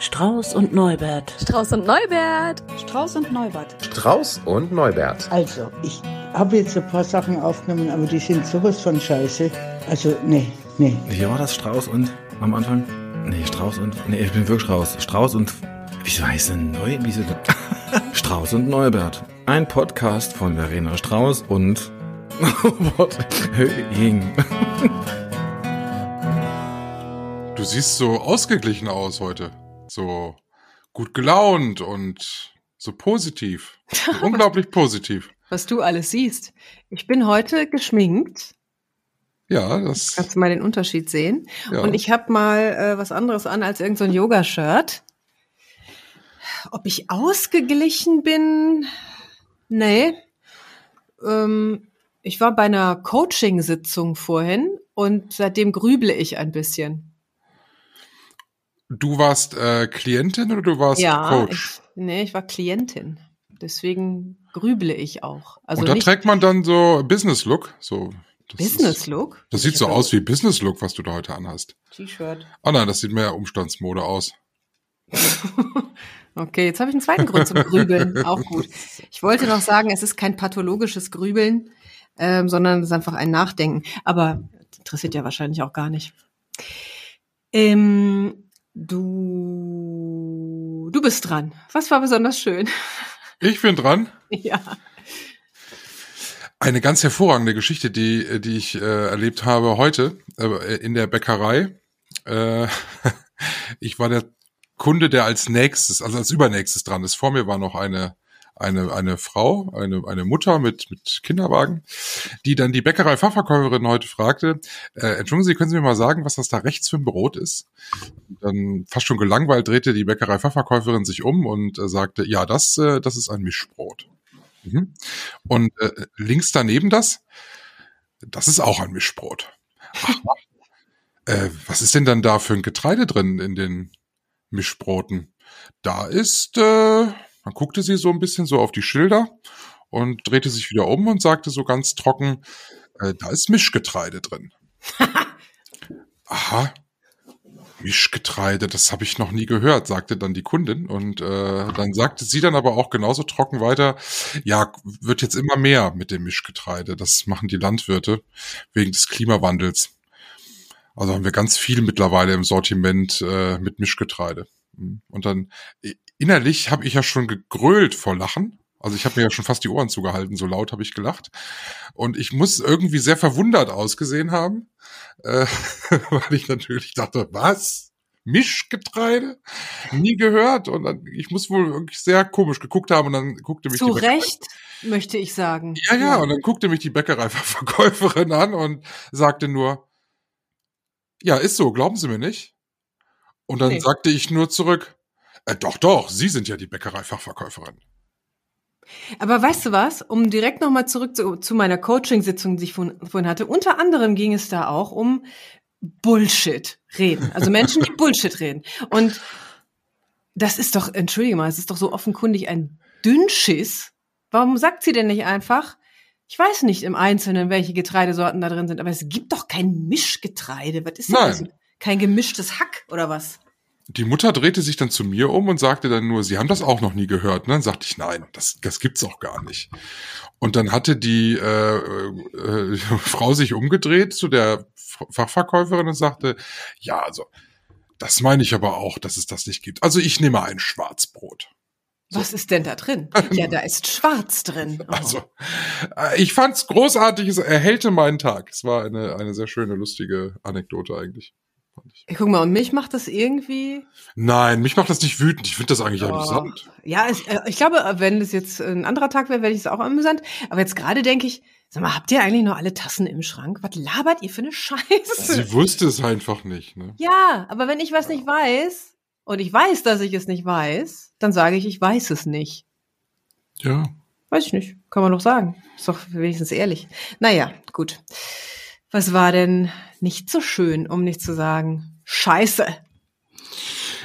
Strauß und Neubert. Strauß und Neubert. Strauß und Neubert. Strauß und Neubert. Also, ich habe jetzt ein paar Sachen aufgenommen, aber die sind sowas von scheiße. Also, nee, nee. Wie war das? Strauß und am Anfang? Nee, Strauß und. Nee, ich bin wirklich Strauß. Strauß und. Wieso heißt denn Neu? Wieso denn? Strauß und Neubert. Ein Podcast von Verena Strauß und. Höhing. Du siehst so ausgeglichen aus heute. So gut gelaunt und so positiv. So unglaublich positiv. Was du alles siehst. Ich bin heute geschminkt. Ja, das. Kannst du mal den Unterschied sehen? Ja. Und ich habe mal äh, was anderes an als irgendein so Yoga-Shirt. Ob ich ausgeglichen bin? Nee. Ähm, ich war bei einer Coaching-Sitzung vorhin und seitdem grüble ich ein bisschen. Du warst äh, Klientin oder du warst ja, Coach? Ich, nee, ich war Klientin. Deswegen grüble ich auch. Also und da trägt man dann so Business Look. So, Business Ist, Look. das sieht so aus wie Business Look, was du da heute anhast. T-Shirt. Oh nein, das sieht mehr Umstandsmode aus. okay, jetzt habe ich einen zweiten Grund zum Grübeln. Auch gut. Ich wollte noch sagen, es ist kein pathologisches Grübeln, ähm, sondern es ist einfach ein Nachdenken. Aber das interessiert ja wahrscheinlich auch gar nicht. Ähm, du, du bist dran. Was war besonders schön? Ich bin dran. ja. Eine ganz hervorragende Geschichte, die, die ich äh, erlebt habe heute äh, in der Bäckerei. Äh, ich war der Kunde, der als nächstes, also als übernächstes dran ist. Vor mir war noch eine eine eine Frau, eine eine Mutter mit mit Kinderwagen, die dann die Bäckerei-Fachverkäuferin heute fragte: äh, Entschuldigen Sie, können Sie mir mal sagen, was das da rechts für ein Brot ist? Dann fast schon gelangweilt drehte die Bäckerei-Fachverkäuferin sich um und äh, sagte: Ja, das äh, das ist ein Mischbrot. Mhm. Und äh, links daneben das, das ist auch ein Mischbrot. Ach, äh, was ist denn dann da für ein Getreide drin in den Mischbroten? Da ist, äh, dann guckte sie so ein bisschen so auf die Schilder und drehte sich wieder um und sagte so ganz trocken, äh, da ist Mischgetreide drin. Aha, Mischgetreide, das habe ich noch nie gehört, sagte dann die Kundin. Und äh, dann sagte sie dann aber auch genauso trocken weiter, ja, wird jetzt immer mehr mit dem Mischgetreide. Das machen die Landwirte wegen des Klimawandels. Also haben wir ganz viel mittlerweile im Sortiment äh, mit Mischgetreide. Und dann innerlich habe ich ja schon gegrölt vor Lachen. Also ich habe mir ja schon fast die Ohren zugehalten, so laut habe ich gelacht. Und ich muss irgendwie sehr verwundert ausgesehen haben, äh, weil ich natürlich dachte, was? Mischgetreide? Nie gehört. Und dann, ich muss wohl wirklich sehr komisch geguckt haben und dann guckte mich Zu die Bäckerei- Recht, möchte ich sagen. Ja, ja, und dann guckte mich die Bäckereiverkäuferin an und sagte nur, ja, ist so, glauben Sie mir nicht? Und dann Nee. sagte ich nur zurück, äh, doch, doch, Sie sind ja die Bäckereifachverkäuferin. Aber weißt du was? Um direkt nochmal zurück zu, zu meiner Coaching-Sitzung, die ich vorhin, hatte. Unter anderem ging es da auch um Bullshit reden. Also Menschen, die Bullshit reden. Und das ist doch, entschuldige mal, es ist doch so offenkundig ein Dünnschiss. Warum sagt sie denn nicht einfach, ich weiß nicht im Einzelnen, welche Getreidesorten da drin sind, aber es gibt doch kein Mischgetreide. Was ist denn Nein. das? Kein gemischtes Hack oder was? Die Mutter drehte sich dann zu mir um und sagte dann nur, Sie haben das auch noch nie gehört. Und dann sagte ich, nein, das, das gibt's auch gar nicht. Und dann hatte die äh, äh, Frau sich umgedreht zu der Fachverkäuferin und sagte, ja, also, das meine ich aber auch, dass es das nicht gibt. Also ich nehme ein Schwarzbrot. Was ist denn da drin? Ja, da ist Schwarz drin. Oh. Also, äh, ich fand's großartig, es erhellte meinen Tag. Es war eine, eine sehr schöne, lustige Anekdote eigentlich. Fand ich. Ey, Guck mal, und mich macht das irgendwie. Nein, mich macht das nicht wütend. Ich finde das eigentlich Oh. amüsant. Ja, ich, äh, ich glaube, wenn es jetzt ein anderer Tag wäre, wäre ich es auch amüsant. Aber jetzt gerade denke ich, sag mal, habt ihr eigentlich noch alle Tassen im Schrank? Was labert ihr für eine Scheiße? Sie wusste es einfach nicht. Ne? Ja, aber wenn ich was nicht weiß und ich weiß, dass ich es nicht weiß, dann sage ich, ich weiß es nicht. Ja. Weiß ich nicht. Kann man doch sagen. Ist doch wenigstens ehrlich. Naja, gut. Was war denn nicht so schön, um nicht zu sagen, scheiße?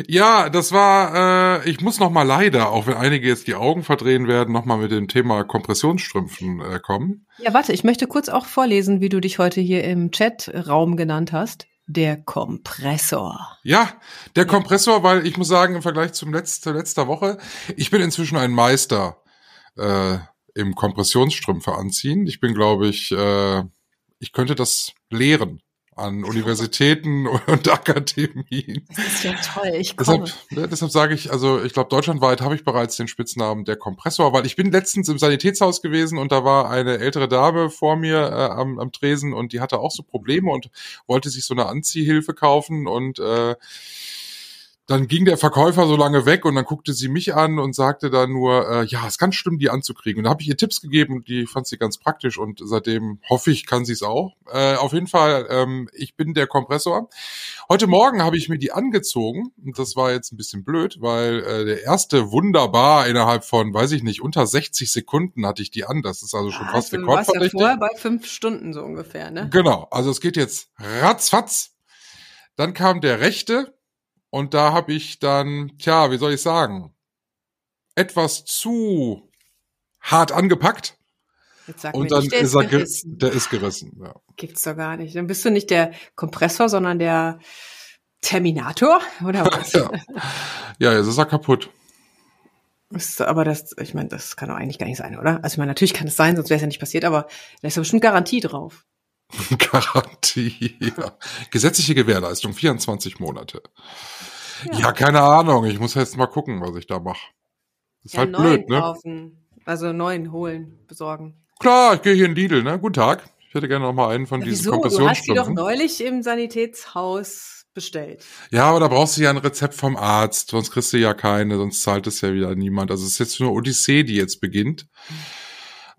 Ja, das war, äh, ich muss noch mal leider, auch wenn einige jetzt die Augen verdrehen werden, noch mal mit dem Thema Kompressionsstrümpfen äh, kommen. Ja, warte, ich möchte kurz auch vorlesen, wie du dich heute hier im Chat-Raum genannt hast. der Kompressor. Ja, der Kompressor, weil ich muss sagen, im Vergleich zum Letz zur letzter Woche, ich bin inzwischen ein Meister äh, im Kompressionsstrümpfe anziehen. Ich bin, glaube ich, äh, ich könnte das lehren an Universitäten und Akademien. Das ist ja toll. Ich komme. Deshalb, ne, deshalb sage ich, also ich glaube, deutschlandweit habe ich bereits den Spitznamen der Kompressor, weil ich bin letztens im Sanitätshaus gewesen und da war eine ältere Dame vor mir äh, am, am Tresen und die hatte auch so Probleme und wollte sich so eine Anziehhilfe kaufen und äh, dann ging der Verkäufer so lange weg und dann guckte sie mich an und sagte dann nur, äh, ja, es ist ganz schlimm, die anzukriegen. Und da habe ich ihr Tipps gegeben und die fand sie ganz praktisch und seitdem hoffe ich, kann sie es auch. Äh, auf jeden Fall, ähm, ich bin der Kompressor. Heute Morgen habe ich mir die angezogen und das war jetzt ein bisschen blöd, weil äh, der erste wunderbar innerhalb von, weiß ich nicht, unter 60 Sekunden hatte ich die an. Das ist also schon fast also, du warst ja rekordverdächtig. vorher bei fünf Stunden so ungefähr, ne? Genau, also es geht jetzt ratzfatz. Dann kam der rechte und da habe ich dann, tja, wie soll ich sagen, etwas zu hart angepackt Jetzt sag und dann nicht, ist er, ge gerissen. der ist gerissen. Ja. Gibt's doch gar nicht. Dann bist du nicht der Kompressor, sondern der Terminator oder was? Ja. ja, jetzt ist er kaputt. Ist, aber das, ich meine, das kann doch eigentlich gar nicht sein, oder? Also ich meine, natürlich kann es sein, sonst wäre es ja nicht passiert, aber da ist ja bestimmt Garantie drauf. Garantie. Ja. Gesetzliche Gewährleistung, 24 Monate. Ja. keine Ahnung. Ich muss jetzt mal gucken, was ich da mache. Ist Ja, halt blöd, ne? kaufen. Also neuen holen, besorgen. Klar, ich gehe hier in Lidl, ne? Guten Tag. Ich hätte gerne noch mal einen von Ja, diesen wieso? Du hast die doch Kompressionsstrümpfen. neulich im Sanitätshaus bestellt. Ja, aber da brauchst du ja ein Rezept vom Arzt, sonst kriegst du ja keine, sonst zahlt es ja wieder niemand. Also es ist jetzt nur Odyssee, die jetzt beginnt.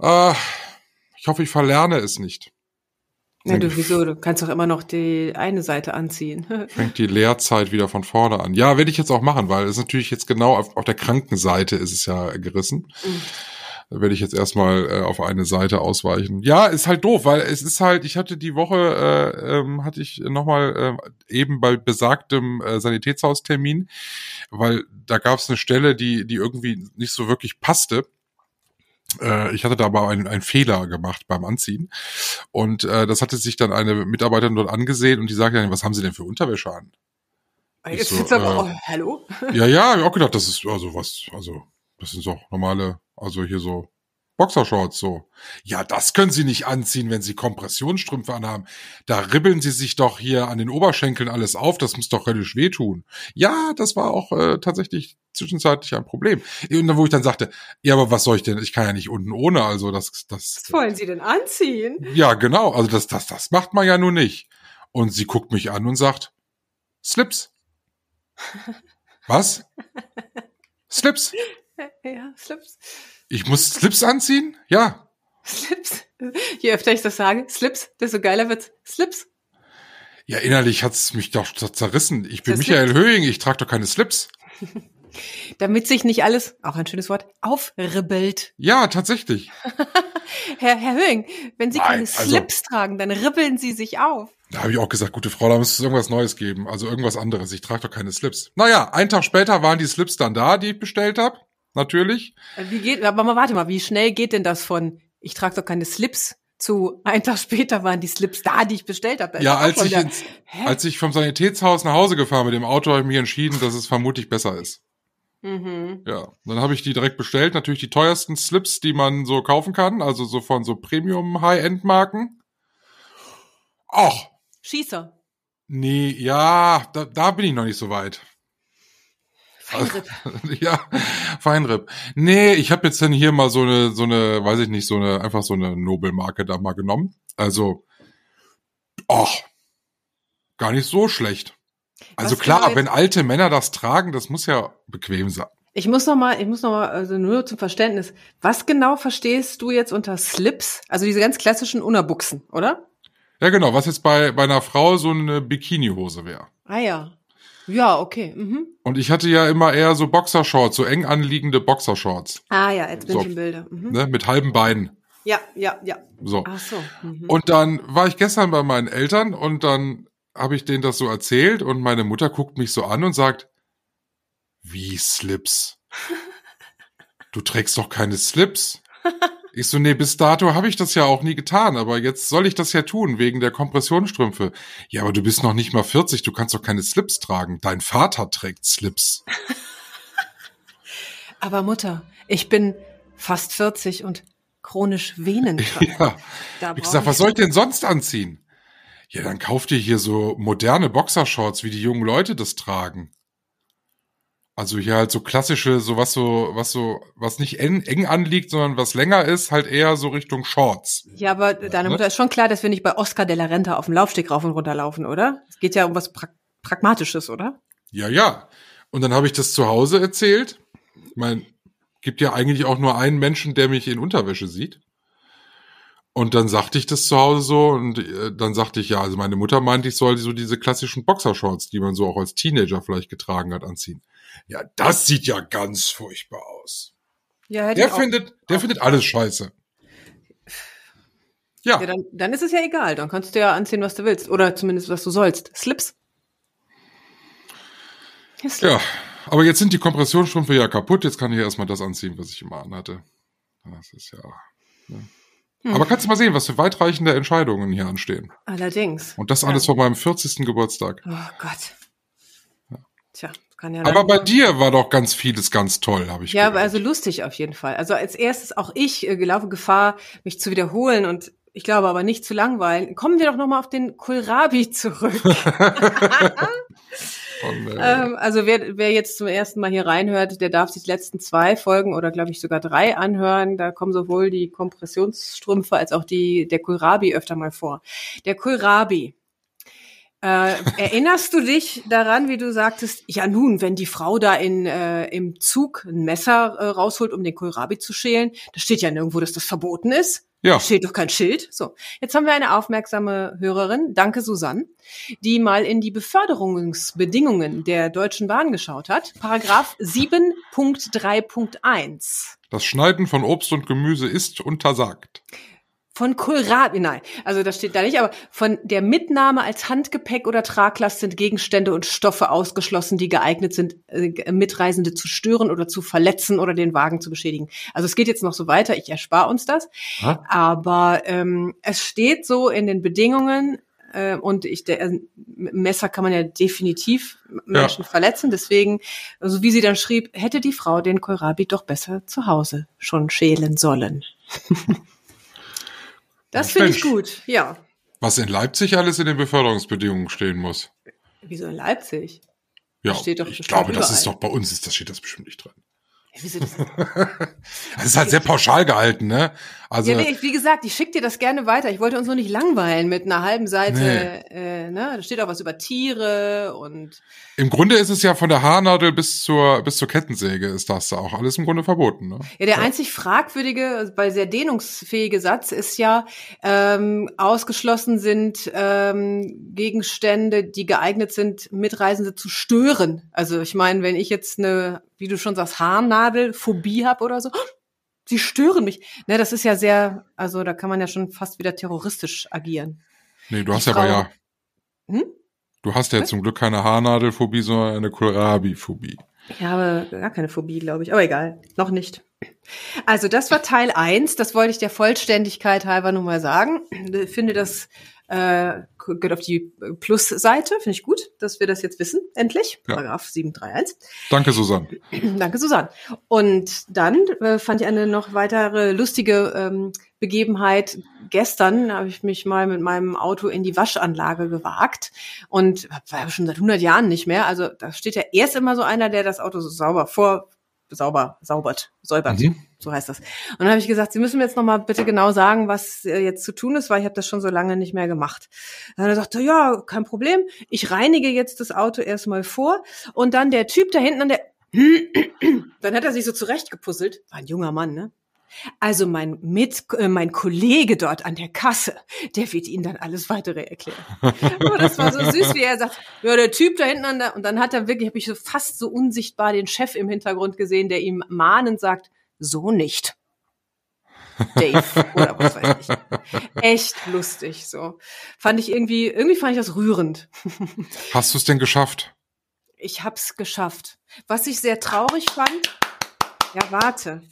Äh, ich hoffe, ich verlerne es nicht. Ja, du, wieso? Du kannst doch immer noch die eine Seite anziehen. Fängt die Lehrzeit wieder von vorne an. Ja, werde ich jetzt auch machen, weil es ist natürlich jetzt genau auf, auf der Krankenseite ist es ja gerissen. Mhm. Da werde ich jetzt erstmal äh, auf eine Seite ausweichen. Ja, ist halt doof, weil es ist halt, ich hatte die Woche, äh, ähm, hatte ich nochmal äh, eben bei besagtem äh, Sanitätshaustermin, weil da gab es eine Stelle, die, die irgendwie nicht so wirklich passte. Äh, Ich hatte da aber einen, einen Fehler gemacht beim Anziehen. Und äh, das hatte sich dann eine Mitarbeiterin dort angesehen und die sagte dann, was haben Sie denn für Unterwäsche an? Jetzt so, sitzt aber, äh, oh, hallo? Ja, ja, hab ich auch gedacht, das ist also was, also das sind doch normale, also hier so Boxershorts so. Ja, das können Sie nicht anziehen, wenn Sie Kompressionsstrümpfe anhaben. Da ribbeln Sie sich doch hier an den Oberschenkeln alles auf, das muss doch höllisch wehtun. Ja, das war auch äh, tatsächlich zwischenzeitlich ein Problem. Und dann, wo ich dann sagte, ja, aber was soll ich denn? Ich kann ja nicht unten ohne, also das, das. Was wollen Sie denn anziehen? Ja, genau, also das, das, das macht man ja nun nicht. Und sie guckt mich an und sagt, Slips. Was? Slips. Ja, Slips. Ich muss Slips anziehen? Ja. Slips. Je öfter ich das sage, Slips, desto geiler wird's. Slips. Ja, innerlich hat's mich doch zerrissen. Ich bin Das Michael Höhing, ich trage doch keine Slips. Damit sich nicht alles, auch ein schönes Wort, aufribbelt. Ja, tatsächlich. Herr, Herr Höhing, wenn Sie Nein, keine also- Slips tragen, dann ribbeln Sie sich auf. Da habe ich auch gesagt, gute Frau, da müsste es irgendwas Neues geben. Also irgendwas anderes. Ich trage doch keine Slips. Naja, einen Tag später waren die Slips dann da, die ich bestellt habe. Natürlich. Wie geht, aber mal, warte mal, wie schnell geht denn das von, ich trage doch keine Slips, zu ein Tag später waren die Slips da, die ich bestellt habe. Ja, als ich, wieder- ins, als ich vom Sanitätshaus nach Hause gefahren mit dem Auto, habe ich mich entschieden, dass es vermutlich besser ist. Mhm. Ja, dann habe ich die direkt bestellt. Natürlich die teuersten Slips, die man so kaufen kann. Also so von so Premium-High-End-Marken. Ach, Schießer. nee, ja, da, da bin ich noch nicht so weit. Feinripp. ja, Feinripp. Nee, ich habe jetzt dann hier mal so eine, so eine, weiß ich nicht, so eine, einfach so eine Nobelmarke da mal genommen. Also, ach, gar nicht so schlecht. Also Was klar, wenn alte Männer das tragen, das muss ja bequem sein. Ich muss noch mal, ich muss noch mal, also nur zum Verständnis. Was genau verstehst du jetzt unter Slips? Also diese ganz klassischen Unterbuchsen, oder? Ja, genau, was jetzt bei, bei einer Frau so eine Bikini-Hose wäre. Ah ja. Ja, okay. Mhm. Und ich hatte ja immer eher so Boxershorts, so eng anliegende Boxershorts, Ah ja, jetzt bin So. ich im Bilde. Mhm. ne, mit halben Beinen. Ja, ja, ja. So. Ach so. Mhm. Und dann war ich gestern bei meinen Eltern und dann habe ich denen das so erzählt und meine Mutter guckt mich so an und sagt, wie Slips? Du trägst doch keine Slips. Ich so, nee, bis dato habe ich das ja auch nie getan, aber jetzt soll ich das ja tun, wegen der Kompressionsstrümpfe. Ja, aber du bist noch nicht mal 40, du kannst doch keine Slips tragen. Dein Vater trägt Slips. Aber Mutter, ich bin fast 40 und chronisch venenkrank. Ja. Da Ich sag, was soll ich denn sonst anziehen? Ja, dann kauf dir hier so moderne Boxershorts, wie die jungen Leute das tragen. Also hier halt so klassische, so was so, was so, was nicht eng, eng anliegt, sondern was länger ist, halt eher so Richtung Shorts. Ja, aber deine ne? Mutter ist schon klar, dass wir nicht bei Oscar de la Renta auf dem Laufsteg rauf und runter laufen, oder? Es geht ja um was pra Pragmatisches, oder? Ja, ja. Und dann habe ich das zu Hause erzählt. Ich meine, gibt ja eigentlich auch nur einen Menschen, der mich in Unterwäsche sieht. Und dann sagte ich das zu Hause so und äh, dann sagte ich, ja, also meine Mutter meinte, ich soll so diese klassischen Boxershorts, die man so auch als Teenager vielleicht getragen hat, anziehen. Ja, das sieht ja ganz furchtbar aus. Ja, Der findet, der findet alles scheiße. Ja, Ja, dann, dann ist es ja egal. Dann kannst du ja anziehen, was du willst. Oder zumindest, was du sollst. Slips. Ja, Slips. ja. Aber jetzt sind die Kompressionsstrümpfe ja kaputt. Jetzt kann ich erstmal das anziehen, was ich immer anhatte. Das ist ja. ja. Hm. Aber kannst du mal sehen, was für weitreichende Entscheidungen hier anstehen. Allerdings. Und das alles Ja. vor meinem 40. Geburtstag. Oh Gott. Tja, kann ja Aber bei dir war doch ganz vieles ganz toll, habe ich Ja, aber gehört. also lustig auf jeden Fall. Also als erstes auch ich äh, gelaufe Gefahr, mich zu wiederholen und ich glaube aber nicht zu langweilen. Kommen wir doch nochmal auf den Kohlrabi zurück. Äh, ähm, also wer, wer jetzt zum ersten Mal hier reinhört, der darf sich die letzten zwei Folgen oder glaube ich sogar drei anhören. Da kommen sowohl die Kompressionsstrümpfe als auch die, der Kohlrabi öfter mal vor. Der Kohlrabi. Äh, erinnerst du dich daran, wie du sagtest, ja nun, wenn die Frau da in, äh, im Zug ein Messer äh, rausholt, um den Kohlrabi zu schälen, da steht ja nirgendwo, dass das verboten ist. ja, Da steht doch kein Schild. So, jetzt haben wir eine aufmerksame Hörerin, danke Susanne, die mal in die Beförderungsbedingungen der Deutschen Bahn geschaut hat. Paragraph 7.3.1. das Schneiden von Obst und Gemüse ist untersagt. Von Kohlrabi, nein, also das steht da nicht, aber von der Mitnahme als Handgepäck oder Traglast sind Gegenstände und Stoffe ausgeschlossen, die geeignet sind, äh, Mitreisende zu stören oder zu verletzen oder den Wagen zu beschädigen. Also es geht jetzt noch so weiter, ich erspare uns das. Ha? Aber ähm, es steht so in den Bedingungen, äh, und ich, der, äh, Messer kann man ja definitiv Menschen verletzen. Deswegen, so wie sie dann schrieb, hätte die Frau den Kohlrabi doch besser zu Hause schon schälen sollen. das finde ich gut, ja. Was in Leipzig alles in den Beförderungsbedingungen stehen muss. Wieso in Leipzig? Ja, Steht doch ich glaube, das ist überall. doch bei uns, ist, das steht das bestimmt nicht drin. Ja, Wieso das? Das ist halt sehr pauschal gehalten, ne? Also, ja, nee, wie gesagt, ich schicke dir das gerne weiter. Ich wollte uns nur nicht langweilen mit einer halben Seite. Nee. Äh, ne? Da steht auch was über Tiere und im Grunde ist es ja von der Haarnadel bis zur, bis zur Kettensäge ist das da auch alles im Grunde verboten, ne? Ja, der einzig fragwürdige, also weil sehr dehnungsfähige Satz ist ja, ähm, ausgeschlossen sind ähm, Gegenstände, die geeignet sind, Mitreisende zu stören. Also ich meine, wenn ich jetzt eine, wie du schon sagst, Haarnadelphobie habe oder so, sie stören mich. Ne, das ist ja sehr, also da kann man ja schon fast wieder terroristisch agieren. Nee, du hast ja aber ja. Hm? Du hast ja zum Glück keine Haarnadelphobie, sondern eine Kohlrabi-Phobie. Ich habe gar keine Phobie, glaube ich. Aber egal, noch nicht. Also das war Teil eins. Das wollte ich der Vollständigkeit halber nur mal sagen. Ich finde das äh, gehört auf die Plus-Seite. Finde ich gut, dass wir das jetzt wissen, endlich. Ja. Paragraph 731. Danke, Susanne. Danke, Susanne. Und dann äh, fand ich eine noch weitere lustige ähm, Begebenheit. Gestern habe ich mich mal mit meinem Auto in die Waschanlage gewagt und war ja schon seit 100 Jahren nicht mehr. Also da steht ja erst immer so einer, der das Auto so sauber vor sauber saubert, säubert, Mhm. So heißt das. Und dann habe ich gesagt, Sie müssen mir jetzt noch mal bitte genau sagen, was äh, jetzt zu tun ist, weil ich habe das schon so lange nicht mehr gemacht. Dann hat er sagte, ja, kein Problem. Ich reinige jetzt das Auto erstmal vor und dann der Typ da hinten an der dann hat er sich so zurechtgepuzzelt. War ein junger Mann, ne? Also mein Mit, äh, mein Kollege dort an der Kasse, der wird Ihnen dann alles weitere erklären. Aber das war so süß, wie er sagt, ja, der Typ da hinten an der, und dann hat er wirklich, habe ich so fast so unsichtbar den Chef im Hintergrund gesehen, der ihm mahnend sagt, so nicht. Dave oder was weiß ich. Echt lustig, so. Fand ich irgendwie, irgendwie fand ich das rührend. Hast du es denn geschafft? Ich hab's geschafft. Was ich sehr traurig fand, Ja, warte.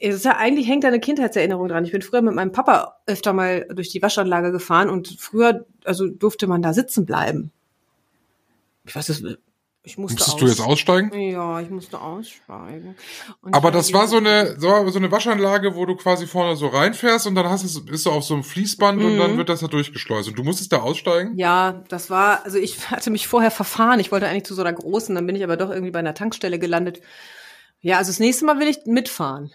Ja, eigentlich hängt da eine Kindheitserinnerung dran. Ich bin früher mit meinem Papa öfter mal durch die Waschanlage gefahren und früher, also durfte man da sitzen bleiben. Ich weiß es, ich musste Musstest du jetzt aussteigen? Ja, ich musste aussteigen. Und Aber das war so eine, so, eine Waschanlage, wo du quasi vorne so reinfährst und dann hast du, bist du auf so einem Fließband und dann wird das da durchgeschleust. Und du musstest da aussteigen? Ja, das war, also ich hatte mich vorher verfahren. Ich wollte eigentlich zu so einer großen, dann bin ich aber doch irgendwie bei einer Tankstelle gelandet. Ja, also das nächste Mal will ich mitfahren.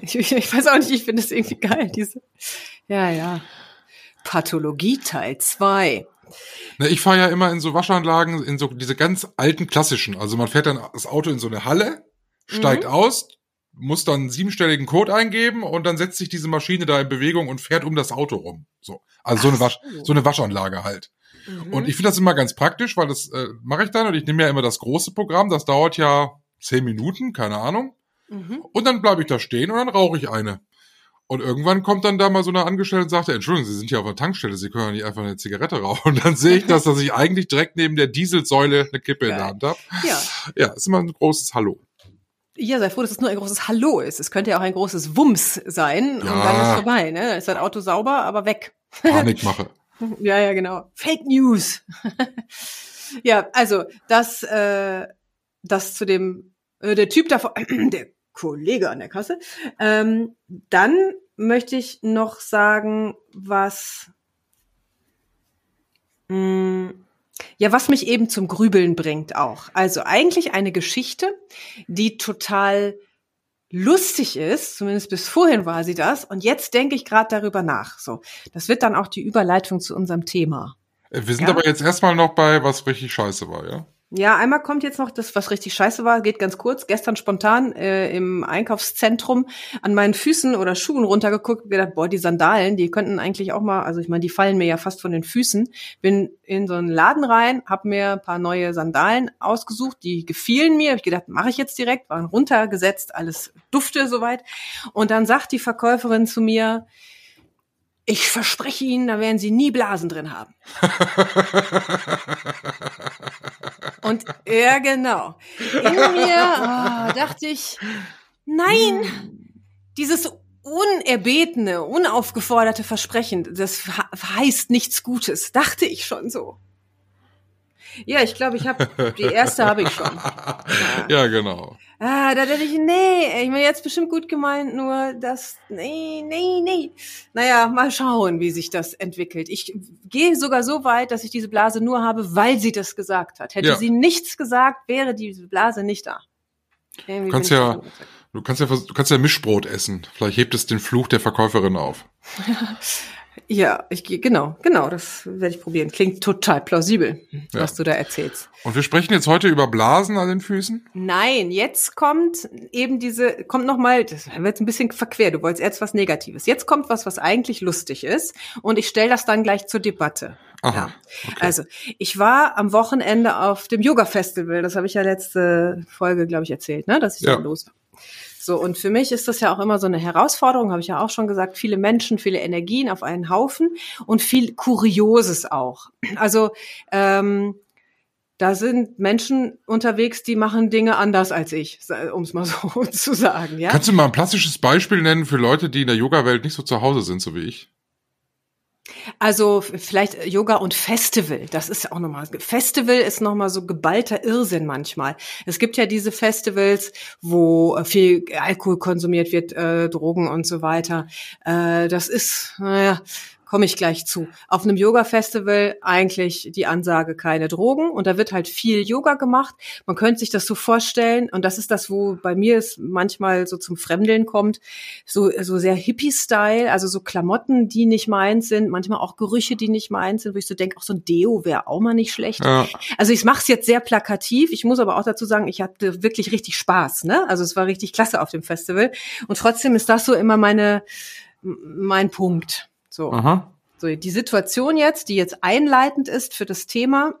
ich, ich, ich weiß auch nicht, ich finde es irgendwie geil, diese. Ja, ja. Pathologie Teil 2. Na, ich fahre ja immer in so Waschanlagen, in so diese ganz alten klassischen. Also man fährt dann das Auto in so eine Halle, steigt Mhm. aus, muss dann einen siebenstelligen Code eingeben und dann setzt sich diese Maschine da in Bewegung und fährt um das Auto rum. So. Also so eine, Wasch, so eine Waschanlage halt. Mhm. Und ich finde das immer ganz praktisch, weil das äh, mache ich dann und ich nehme ja immer das große Programm, das dauert ja zehn Minuten, keine Ahnung. Mhm. Und dann bleibe ich da stehen und dann rauche ich eine. Und irgendwann kommt dann da mal so eine Angestellte und sagt, Entschuldigung, Sie sind hier auf der Tankstelle, Sie können ja nicht einfach eine Zigarette rauchen. Und dann sehe ich das, dass ich eigentlich direkt neben der Dieselsäule eine Kippe in der Geil. Hand habe. Ja. Ja, ist immer ein großes Hallo. Ja, sei froh, dass es nur ein großes Hallo ist. Es könnte ja auch ein großes Wumms sein und Ja. dann ist vorbei, ne? Dann ist dein Auto sauber, aber weg. Panikmache. Ja, ja, genau. Fake News. ja, also das, äh, das zu dem, äh, der Typ davor, der Kollege an der Kasse. Ähm, dann möchte ich noch sagen, was, mh, ja, was mich eben zum Grübeln bringt auch. Also eigentlich eine Geschichte, die total lustig ist, zumindest bis vorhin war sie das, und jetzt denke ich gerade darüber nach. So, das wird dann auch die Überleitung zu unserem Thema. Äh, Wir sind Ja. aber jetzt erstmal noch bei, was richtig scheiße war, ja? Ja, einmal kommt jetzt noch das, was richtig scheiße war, geht ganz kurz. Gestern spontan äh, im Einkaufszentrum an meinen Füßen oder Schuhen runtergeguckt gedacht, boah, die Sandalen, die könnten eigentlich auch mal, also ich meine, die fallen mir ja fast von den Füßen. Bin in so einen Laden rein, habe mir ein paar neue Sandalen ausgesucht, die gefielen mir. Hab ich gedacht, mache ich jetzt direkt, waren runtergesetzt, alles dufte soweit. Und dann sagt die Verkäuferin zu mir, ich verspreche Ihnen, da werden Sie nie Blasen drin haben. Und ja, genau. In mir oh, dachte ich, nein, dieses unerbetene, unaufgeforderte Versprechen, das heißt nichts Gutes, dachte ich schon so. Ja, ich glaube, ich habe die erste habe ich schon. ja, genau. Ah, da dachte ich, nee, ich meine jetzt bestimmt gut gemeint, nur das, nee, nee, nee. Naja, mal schauen, wie sich das entwickelt. Ich gehe sogar so weit, dass ich diese Blase nur habe, weil sie das gesagt hat. Hätte Ja. sie nichts gesagt, wäre diese Blase nicht da. Irgendwie Du kannst ja, du kannst ja, du kannst ja Mischbrot essen. Vielleicht hebt es den Fluch der Verkäuferin auf. Ja, ich gehe, genau, genau, das werde ich probieren. Klingt total plausibel, Ja. was du da erzählst. Und wir sprechen jetzt heute über Blasen an den Füßen. Nein, jetzt kommt eben diese, kommt noch mal, das wird jetzt ein bisschen verquer. Du wolltest erst was Negatives. Jetzt kommt was, was eigentlich lustig ist, und ich stelle das dann gleich zur Debatte. Aha. Ja. Also, ich war am Wochenende auf dem Yoga Festival. Das habe ich ja letzte Folge, glaube ich, erzählt, ne, dass ich Ja. da los war. So, und für mich ist das ja auch immer so eine Herausforderung, habe ich ja auch schon gesagt, viele Menschen, viele Energien auf einen Haufen und viel Kurioses auch. Also, ähm, da sind Menschen unterwegs, die machen Dinge anders als ich, um es mal so zu sagen, ja. Kannst du mal ein plastisches Beispiel nennen für Leute, die in der Yoga-Welt nicht so zu Hause sind, so wie ich? Also vielleicht Yoga und Festival, das ist ja auch nochmal, Festival ist nochmal so geballter Irrsinn manchmal. Es gibt ja diese Festivals, wo äh, viel Alkohol konsumiert wird, äh, Drogen und so weiter. Äh, das ist, naja, komme ich gleich zu. Auf einem Yoga-Festival eigentlich die Ansage keine Drogen und da wird halt viel Yoga gemacht. Man könnte sich das so vorstellen und das ist das, wo bei mir es manchmal so zum Fremdeln kommt, so, so sehr Hippie-Style, also so Klamotten, die nicht meins sind, manchmal auch Gerüche, die nicht meins sind, wo ich so denke, auch so ein Deo wäre auch mal nicht schlecht. Ja. Also ich mache es jetzt sehr plakativ. Ich muss aber auch dazu sagen, ich hatte wirklich richtig Spaß. Ne? Also es war richtig klasse auf dem Festival. Und trotzdem ist das so immer meine mein Punkt. So. Aha. So, die Situation jetzt, die jetzt einleitend ist für das Thema,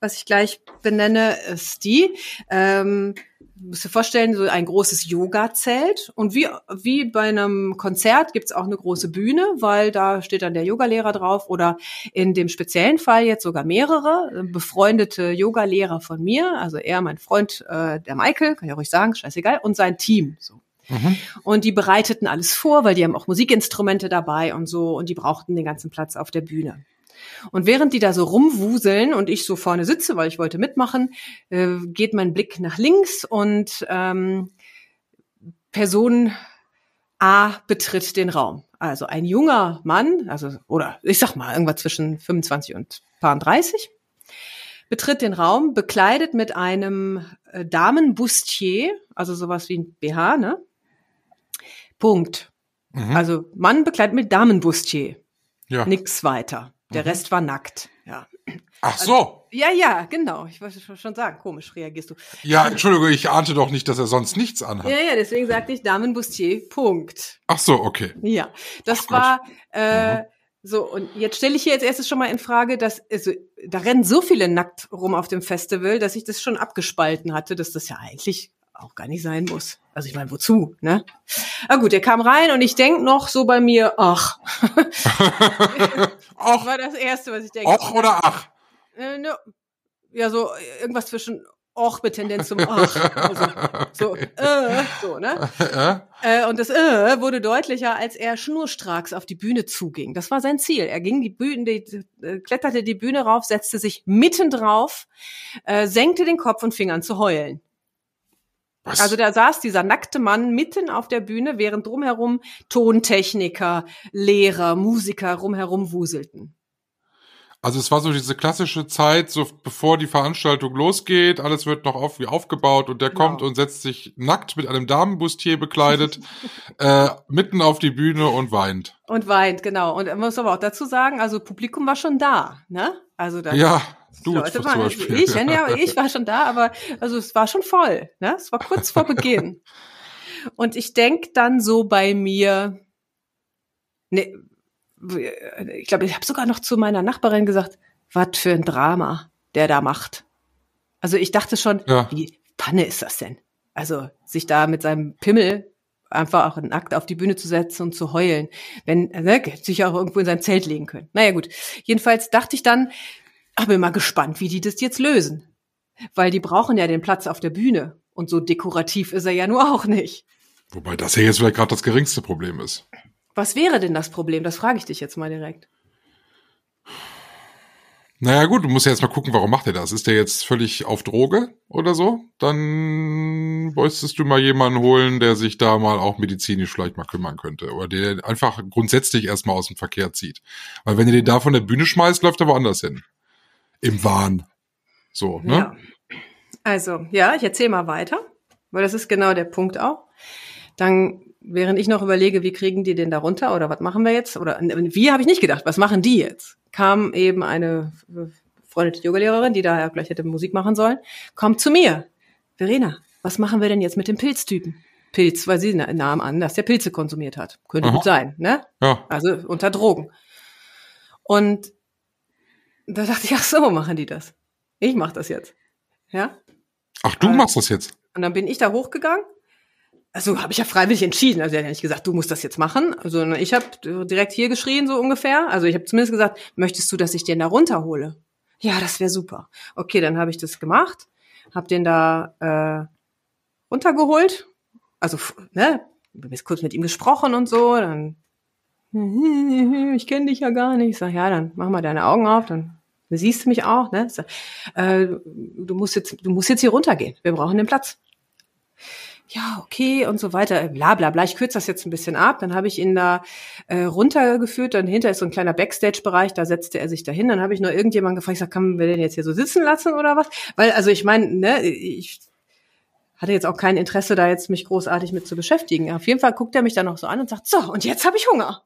was ich gleich benenne, ist die, ähm, musst dir vorstellen, so ein großes Yoga-Zelt. Und wie, wie bei einem Konzert gibt's auch eine große Bühne, weil da steht dann der Yogalehrer drauf oder in dem speziellen Fall jetzt sogar mehrere äh, befreundete Yogalehrer von mir, also er, mein Freund, äh, der Michael, kann ich auch ruhig sagen, scheißegal, und sein Team. So. Und die bereiteten alles vor, weil die haben auch Musikinstrumente dabei und so und die brauchten den ganzen Platz auf der Bühne. Und während die da so rumwuseln und ich so vorne sitze, weil ich wollte mitmachen, äh, geht mein Blick nach links und ähm, Person A betritt den Raum. Also ein junger Mann, also oder ich sag mal irgendwas zwischen 25 und paar 30, betritt den Raum, bekleidet mit einem äh, Damenbustier, also sowas wie ein BH, ne? Punkt. Mhm. Also Mann bekleidet mit Damenbustier. ja. Nix weiter. Der Mhm. Rest war nackt. Ja. Ach so. Ja, ja, genau. Ich wollte schon sagen, komisch reagierst du. Ja, Entschuldigung, ich ahnte doch nicht, dass er sonst nichts anhat. Ja, ja, deswegen sagte ich Damenbustier. Punkt. Ach so, okay. Ja, das Ach Gott. war äh, Mhm. so. Und jetzt stelle ich hier als erstes schon mal in Frage, dass also, da rennen so viele nackt rum auf dem Festival, dass ich das schon abgespalten hatte, dass das ja eigentlich auch gar nicht sein muss. Also ich meine, wozu, ne? Aber gut, er kam rein und ich denk noch so bei mir, ach, Och, war das Erste, was ich denke. och oder ach. Äh, ne, ja, so äh, irgendwas zwischen Och mit Tendenz zum Ach. Also, so, äh, so, ne? Äh? Äh, und das äh wurde deutlicher, als er schnurstracks auf die Bühne zuging. Das war sein Ziel. Er ging die Bühne, die, äh, kletterte die Bühne rauf, setzte sich mitten drauf, äh, senkte den Kopf und fing an zu heulen. Was? Also da saß dieser nackte Mann mitten auf der Bühne, während drumherum Tontechniker, Lehrer, Musiker rumherum wuselten. Also es war so diese klassische Zeit, so bevor die Veranstaltung losgeht, alles wird noch auf, wie aufgebaut und der Genau. kommt und setzt sich nackt mit einem Damenbustier bekleidet äh, mitten auf die Bühne und weint. Und weint, genau. Und man muss aber auch dazu sagen, also Publikum war schon da, ne? Also da Ja, du Leute waren, Beispiel. ich, ja, ja, ich war schon da, aber also es war schon voll, ne? Es war kurz vor Beginn. Und ich denk dann so bei mir, ne, ich glaube, ich habe sogar noch zu meiner Nachbarin gesagt, was für ein Drama der da macht. Also ich dachte schon, Ja. wie Panne ist das denn? Also sich da mit seinem Pimmel einfach auch nackt auf die Bühne zu setzen und zu heulen, wenn ne, sich auch irgendwo in sein Zelt legen können. Naja gut, jedenfalls dachte ich dann, bin mal gespannt, wie die das jetzt lösen, weil die brauchen ja den Platz auf der Bühne und so dekorativ ist er ja nur auch nicht. Wobei das ja jetzt vielleicht gerade das geringste Problem ist. Was wäre denn das Problem? Das frage ich dich jetzt mal direkt. Naja gut, du musst ja jetzt mal gucken, warum macht er das? Ist der jetzt völlig auf Droge oder so? Dann wolltest du mal jemanden holen, der sich da mal auch medizinisch vielleicht mal kümmern könnte. Oder der einfach grundsätzlich erstmal aus dem Verkehr zieht. Weil wenn ihr den da von der Bühne schmeißt, läuft er woanders hin. Im Wahn. So, ne? Ja. Also, ja, ich erzähle mal weiter, weil das ist genau der Punkt auch. Dann, während ich noch überlege, wie kriegen die den da runter oder was machen wir jetzt? Oder wie habe ich nicht gedacht, was machen die jetzt? Kam eben eine befreundete Yogalehrerin, die da ja gleich hätte Musik machen sollen, kommt zu mir. Verena, was machen wir denn jetzt mit dem Pilztypen? Pilz, weil sie na- nahm an, dass der Pilze konsumiert hat. Könnte Aha. gut sein, ne? Ja. Also unter Drogen. Und da dachte ich, ach so, machen die das. Ich mache das jetzt. Ja? Ach, du Äh, machst das jetzt. Und dann bin ich da hochgegangen. Also habe ich ja freiwillig entschieden. Also er hat ja nicht gesagt, du musst das jetzt machen. Also ich habe direkt hier geschrien, so ungefähr. Also ich habe zumindest gesagt, möchtest du, dass ich den da runterhole? Ja, das wäre super. Okay, dann habe ich das gemacht, habe den da äh, runtergeholt. Also, ne, jetzt kurz mit ihm gesprochen und so. Dann, ich kenne dich ja gar nicht. Ich sag, ja, dann mach mal deine Augen auf, dann siehst du mich auch. Ne? Äh, du musst jetzt, du musst jetzt hier runtergehen. Wir brauchen den Platz ja, okay und so weiter, bla bla bla. Ich kürze das jetzt ein bisschen ab. Dann habe ich ihn da äh, runtergeführt. Dann hinter ist so ein kleiner Backstage-Bereich, da setzte er sich dahin. Dann habe ich nur irgendjemanden gefragt, ich sag, kann wir den jetzt hier so sitzen lassen oder was? Weil, also ich meine, ne, ich hatte jetzt auch kein Interesse, da jetzt mich großartig mit zu beschäftigen. Auf jeden Fall guckt er mich dann noch so an und sagt, so, und jetzt habe ich Hunger.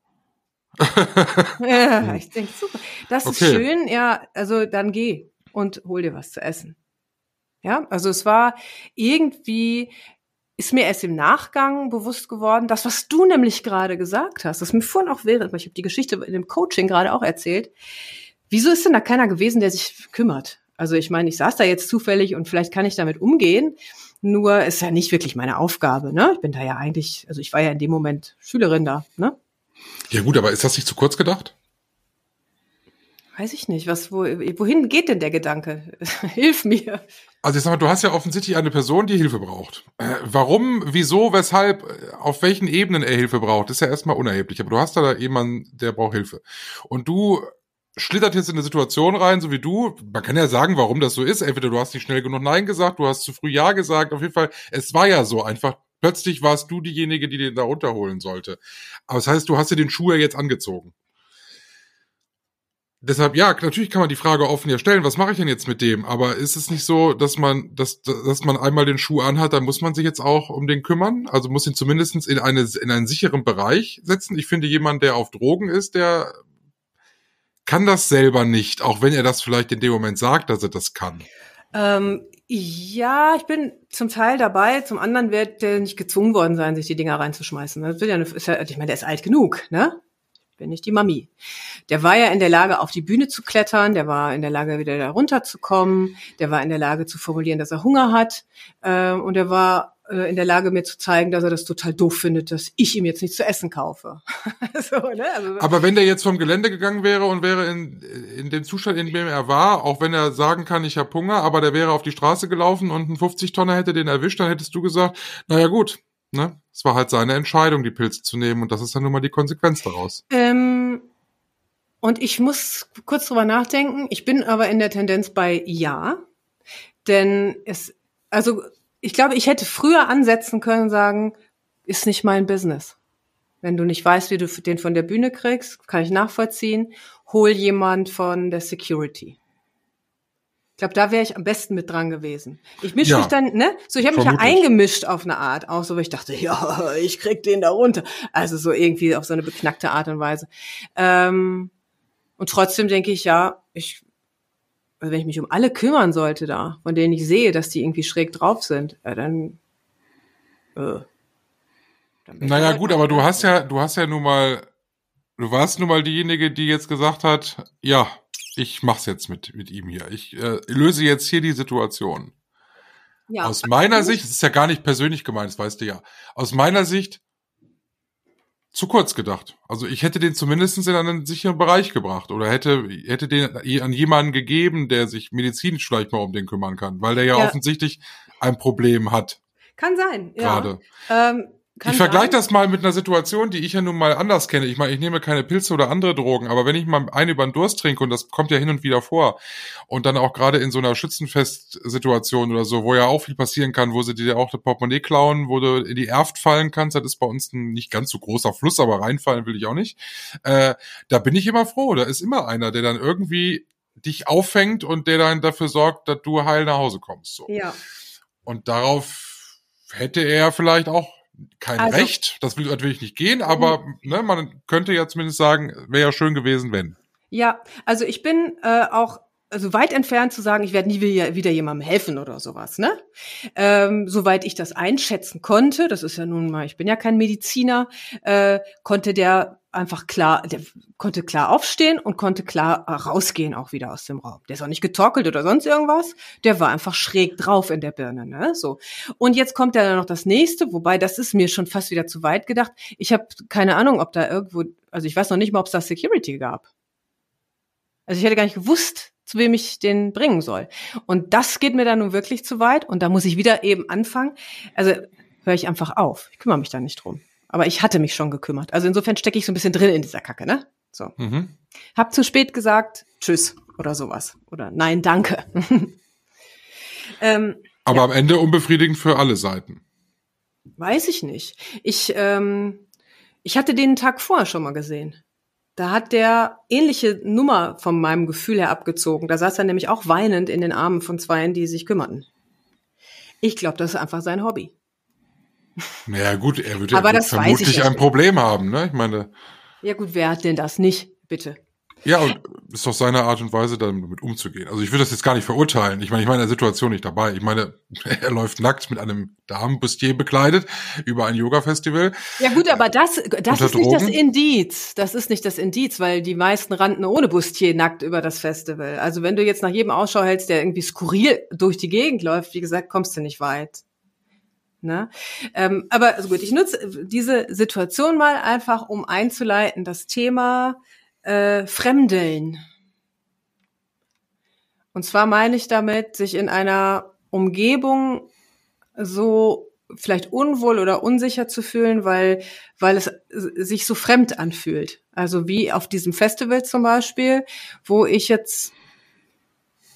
ja, ich denke, super. Das ist Okay. schön, ja, also dann geh und hol dir was zu essen. Ja, also es war irgendwie, ist mir erst im Nachgang bewusst geworden, das, was du nämlich gerade gesagt hast, das mir vorhin auch während, weil ich habe die Geschichte in dem Coaching gerade auch erzählt. Wieso ist denn da keiner gewesen, der sich kümmert? Also ich meine, ich saß da jetzt zufällig und vielleicht kann ich damit umgehen. Nur ist ja nicht wirklich meine Aufgabe, ne? Ich bin da ja eigentlich, also ich war ja in dem Moment Schülerin da, ne? Ja gut, aber ist das nicht zu kurz gedacht? Weiß ich nicht. Was, wo, wohin geht denn der Gedanke? Hilf mir. Also ich sag mal, du hast ja offensichtlich eine Person, die Hilfe braucht. Äh, warum, wieso, weshalb, äh, auf welchen Ebenen er Hilfe braucht, ist ja erstmal unerheblich. Aber du hast da jemanden, der braucht Hilfe. Und du schlittert jetzt in eine Situation rein, so wie du. Man kann ja sagen, warum das so ist. Entweder du hast nicht schnell genug Nein gesagt, du hast zu früh Ja gesagt. Auf jeden Fall, es war ja so einfach. Plötzlich warst du diejenige, die den da runterholen sollte. Aber das heißt, du hast dir den Schuh ja jetzt angezogen. Deshalb, ja, natürlich kann man die Frage offen ja stellen, was mache ich denn jetzt mit dem? Aber ist es nicht so, dass man, dass, dass man einmal den Schuh anhat, dann muss man sich jetzt auch um den kümmern? Also muss ihn zumindest in, eine, in einen sicheren Bereich setzen. Ich finde, jemand, der auf Drogen ist, der kann das selber nicht, auch wenn er das vielleicht in dem Moment sagt, dass er das kann. Ähm, ja, ich bin zum Teil dabei, zum anderen wird der nicht gezwungen worden sein, sich die Dinger reinzuschmeißen. Das wird ja, ist ja, ich meine, der ist alt genug, ne? bin ich die Mami. Der war ja in der Lage, auf die Bühne zu klettern, der war in der Lage, wieder da runterzukommen, der war in der Lage zu formulieren, dass er Hunger hat äh, und er war äh, in der Lage, mir zu zeigen, dass er das total doof findet, dass ich ihm jetzt nichts zu essen kaufe. so, ne? also, Aber wenn der jetzt vom Gelände gegangen wäre und wäre in, in dem Zustand, in dem er war, auch wenn er sagen kann, ich habe Hunger, aber der wäre auf die Straße gelaufen und ein 50-Tonner hätte den erwischt, dann hättest du gesagt, naja gut, ne? Es war halt seine Entscheidung, die Pilze zu nehmen und das ist dann nun mal die Konsequenz daraus. Ähm, und ich muss kurz drüber nachdenken. Ich bin aber in der Tendenz bei ja, denn es, also ich glaube, ich hätte früher ansetzen können, sagen, ist nicht mein Business. Wenn du nicht weißt, wie du den von der Bühne kriegst, kann ich nachvollziehen. Hol jemand von der Security. Ich glaube, da wäre ich am besten mit dran gewesen. Ich mische ja, mich dann, ne? So, ich habe mich ja eingemischt auf eine Art, auch so, weil ich dachte, ja, ich krieg den da runter. Also so irgendwie auf so eine beknackte Art und Weise. Ähm, und trotzdem denke ich, ja, ich, also wenn ich mich um alle kümmern sollte da, von denen ich sehe, dass die irgendwie schräg drauf sind, ja, dann, äh, dann Naja, halt gut, aber du hast ja, du hast ja nun mal, du warst nun mal diejenige, die jetzt gesagt hat, ja, ich mach's jetzt mit, mit ihm hier. Ich äh, löse jetzt hier die Situation. Ja. Aus meiner Sicht, es ist ja gar nicht persönlich gemeint, das weißt du ja. Aus meiner Sicht zu kurz gedacht. Also ich hätte den zumindest in einen sicheren Bereich gebracht oder hätte, hätte den an jemanden gegeben, der sich medizinisch vielleicht mal um den kümmern kann, weil der ja, ja. offensichtlich ein Problem hat. Kann sein, ja. Ähm, kann ich vergleiche das mal mit einer Situation, die ich ja nun mal anders kenne. Ich meine, ich nehme keine Pilze oder andere Drogen, aber wenn ich mal einen über den Durst trinke, und das kommt ja hin und wieder vor, und dann auch gerade in so einer Schützenfest-Situation oder so, wo ja auch viel passieren kann, wo sie dir auch das Portemonnaie klauen, wo du in die Erft fallen kannst, das ist bei uns ein nicht ganz so großer Fluss, aber reinfallen will ich auch nicht. Äh, da bin ich immer froh. Da ist immer einer, der dann irgendwie dich auffängt und der dann dafür sorgt, dass du heil nach Hause kommst. So. Ja. Und darauf hätte er vielleicht auch kein also, Recht, das will natürlich nicht gehen, aber mhm. ne, man könnte ja zumindest sagen, wäre ja schön gewesen, wenn. Ja, also ich bin äh, auch also weit entfernt zu sagen, ich werde nie wieder, wieder jemandem helfen oder sowas, ne? Ähm, soweit ich das einschätzen konnte, das ist ja nun mal, ich bin ja kein Mediziner, äh, konnte der einfach klar, der konnte klar aufstehen und konnte klar rausgehen auch wieder aus dem Raum. Der ist auch nicht getorkelt oder sonst irgendwas. Der war einfach schräg drauf in der Birne, ne? So. Und jetzt kommt ja noch das nächste, wobei das ist mir schon fast wieder zu weit gedacht. Ich habe keine Ahnung, ob da irgendwo, also ich weiß noch nicht mal, ob es da Security gab. Also ich hätte gar nicht gewusst, zu wem ich den bringen soll. Und das geht mir dann nun wirklich zu weit und da muss ich wieder eben anfangen. Also höre ich einfach auf. Ich kümmere mich da nicht drum. Aber ich hatte mich schon gekümmert. Also insofern stecke ich so ein bisschen drin in dieser Kacke, ne? So. Mhm. Hab zu spät gesagt, tschüss oder sowas. Oder nein, danke. ähm, Aber ja. am Ende unbefriedigend für alle Seiten. Weiß ich nicht. Ich, ähm, ich hatte den Tag vorher schon mal gesehen. Da hat der ähnliche Nummer von meinem Gefühl her abgezogen. Da saß er nämlich auch weinend in den Armen von Zweien, die sich kümmerten. Ich glaube, das ist einfach sein Hobby. Naja, gut, er würde ja vermutlich ein Problem haben, ne? Ich meine. Ja, gut, wer hat denn das nicht, bitte? Ja, und ist doch seine Art und Weise, damit umzugehen. Also ich würde das jetzt gar nicht verurteilen. Ich meine, ich meine in der Situation nicht dabei. Ich meine, er läuft nackt mit einem Damenbustier bekleidet über ein Yoga-Festival. Ja gut, aber das, das ist Drogen. nicht das Indiz. Das ist nicht das Indiz, weil die meisten rannten ohne Bustier nackt über das Festival. Also wenn du jetzt nach jedem Ausschau hältst, der irgendwie skurril durch die Gegend läuft, wie gesagt, kommst du nicht weit. Ne? Ähm, aber also gut, ich nutze diese Situation mal einfach, um einzuleiten, das Thema äh, Fremdeln. Und zwar meine ich damit, sich in einer Umgebung so vielleicht unwohl oder unsicher zu fühlen, weil, weil es sich so fremd anfühlt. Also wie auf diesem Festival zum Beispiel, wo ich jetzt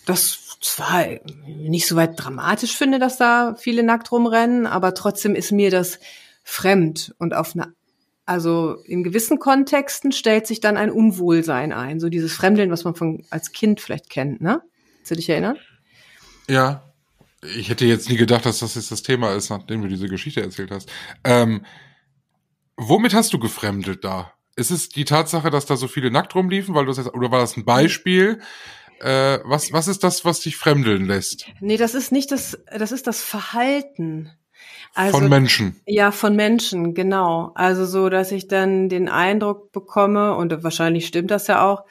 das zwar nicht so weit dramatisch finde, dass da viele nackt rumrennen, aber trotzdem ist mir das fremd und auf eine also in gewissen Kontexten stellt sich dann ein Unwohlsein ein, so dieses Fremdeln, was man von als Kind vielleicht kennt, ne? Kannst du dich erinnern? Ja, ich hätte jetzt nie gedacht, dass das jetzt das Thema ist, nachdem du diese Geschichte erzählt hast. Ähm, womit hast du gefremdelt da? Ist es die Tatsache, dass da so viele nackt rumliefen, weil du das jetzt, oder war das ein Beispiel? Äh, was, was ist das, was dich fremdeln lässt? Nee, das ist nicht das, das ist das Verhalten. Also, von Menschen. Ja, von Menschen, genau. Also so, dass ich dann den Eindruck bekomme, und wahrscheinlich stimmt das ja auch,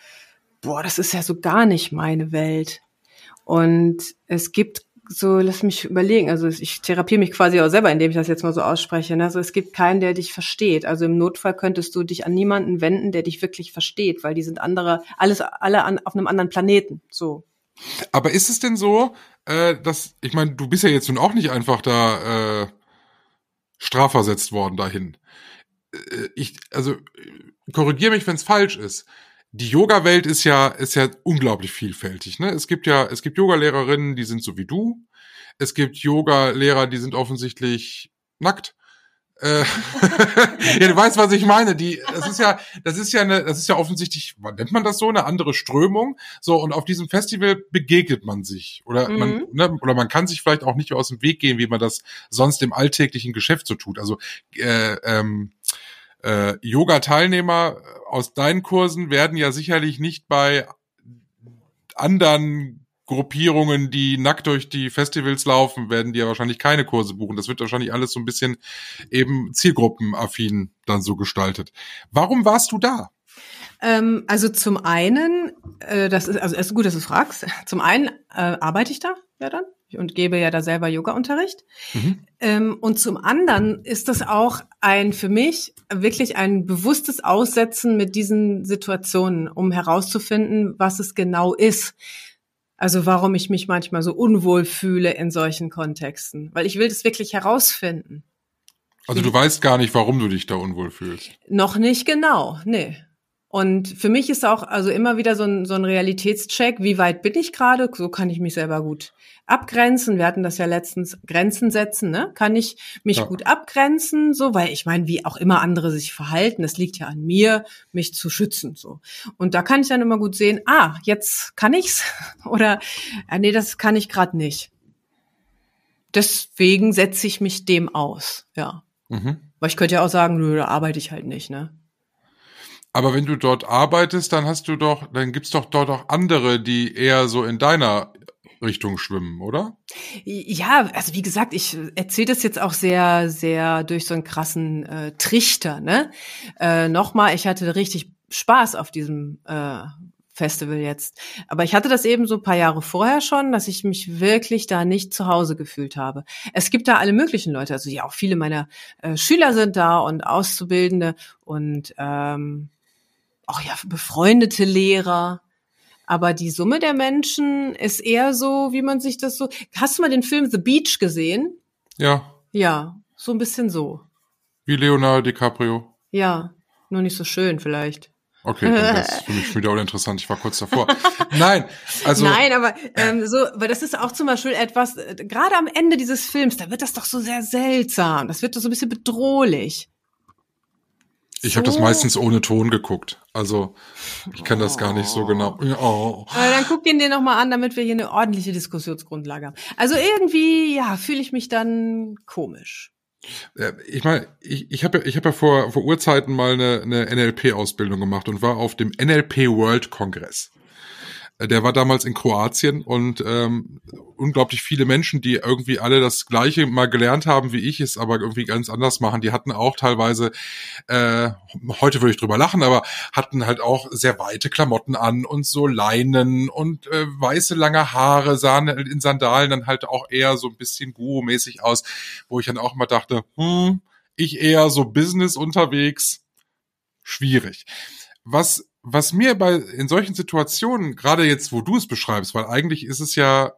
boah, das ist ja so gar nicht meine Welt. Und es gibt so, lass mich überlegen, also ich therapiere mich quasi auch selber, indem ich das jetzt mal so ausspreche. Ne? Also es gibt keinen, der dich versteht. Also im Notfall könntest du dich an niemanden wenden, der dich wirklich versteht, weil die sind andere, alles, alle an, auf einem anderen Planeten. So. Aber ist es denn so, äh, dass, ich meine, du bist ja jetzt nun auch nicht einfach da äh, strafversetzt worden dahin. Äh, ich, also korrigiere mich, wenn es falsch ist die Yoga-Welt ist ja, ist ja unglaublich vielfältig. Ne? Es gibt ja, es gibt Yoga-Lehrerinnen, die sind so wie du. Es gibt Yoga-Lehrer, die sind offensichtlich nackt. Äh, ja, du weißt, was ich meine. Die, das ist ja, das ist ja eine, das ist ja offensichtlich, nennt man das so, eine andere Strömung. So und auf diesem Festival begegnet man sich oder mhm. man, ne, oder man kann sich vielleicht auch nicht aus dem Weg gehen, wie man das sonst im alltäglichen Geschäft so tut. Also äh, ähm, äh, Yoga-Teilnehmer aus deinen Kursen werden ja sicherlich nicht bei anderen Gruppierungen, die nackt durch die Festivals laufen, werden die ja wahrscheinlich keine Kurse buchen. Das wird wahrscheinlich alles so ein bisschen eben zielgruppenaffin dann so gestaltet. Warum warst du da? Ähm, also zum einen, äh, das ist also ist gut, dass du fragst. Zum einen äh, arbeite ich da ja dann und gebe ja da selber Yoga-Unterricht. Mhm. Ähm, und zum anderen ist das auch ein für mich wirklich ein bewusstes Aussetzen mit diesen Situationen, um herauszufinden, was es genau ist. Also warum ich mich manchmal so unwohl fühle in solchen Kontexten, weil ich will das wirklich herausfinden. Also du weißt gar nicht, warum du dich da unwohl fühlst. Noch nicht genau, nee. Und für mich ist auch also immer wieder so ein, so ein Realitätscheck, wie weit bin ich gerade, so kann ich mich selber gut abgrenzen. Wir hatten das ja letztens, Grenzen setzen, ne? Kann ich mich ja. gut abgrenzen, so, weil ich meine, wie auch immer andere sich verhalten, es liegt ja an mir, mich zu schützen, so. Und da kann ich dann immer gut sehen, ah, jetzt kann ich's oder äh, nee, das kann ich gerade nicht. Deswegen setze ich mich dem aus, ja. Mhm. Weil ich könnte ja auch sagen, nö, da arbeite ich halt nicht, ne? Aber wenn du dort arbeitest, dann hast du doch, dann gibt's doch dort auch andere, die eher so in deiner Richtung schwimmen, oder? Ja, also wie gesagt, ich erzähle das jetzt auch sehr, sehr durch so einen krassen äh, Trichter. Ne? Äh, Nochmal, ich hatte richtig Spaß auf diesem äh, Festival jetzt. Aber ich hatte das eben so ein paar Jahre vorher schon, dass ich mich wirklich da nicht zu Hause gefühlt habe. Es gibt da alle möglichen Leute, also ja, auch viele meiner äh, Schüler sind da und Auszubildende und ähm, auch ja, befreundete Lehrer. Aber die Summe der Menschen ist eher so, wie man sich das so. Hast du mal den Film The Beach gesehen? Ja. Ja, so ein bisschen so. Wie Leonardo DiCaprio. Ja, nur nicht so schön vielleicht. Okay, das ist für mich wieder uninteressant. Ich war kurz davor. Nein, also. Nein, aber ähm, so, weil das ist auch zum Beispiel etwas, äh, gerade am Ende dieses Films, da wird das doch so sehr seltsam. Das wird doch so ein bisschen bedrohlich. Ich so. habe das meistens ohne Ton geguckt. Also ich kann das gar nicht so genau. Oh. dann guck den dir nochmal an, damit wir hier eine ordentliche Diskussionsgrundlage haben. Also irgendwie, ja, fühle ich mich dann komisch. Ich meine, ich, ich habe ich hab ja vor, vor Urzeiten mal eine, eine NLP-Ausbildung gemacht und war auf dem NLP World Kongress. Der war damals in Kroatien und ähm, unglaublich viele Menschen, die irgendwie alle das Gleiche mal gelernt haben wie ich, es aber irgendwie ganz anders machen. Die hatten auch teilweise, äh, heute würde ich drüber lachen, aber hatten halt auch sehr weite Klamotten an und so Leinen und äh, weiße lange Haare, sahen in Sandalen dann halt auch eher so ein bisschen guru-mäßig aus, wo ich dann auch mal dachte, hm, ich eher so Business unterwegs, schwierig. Was was mir bei in solchen Situationen, gerade jetzt, wo du es beschreibst, weil eigentlich ist es ja,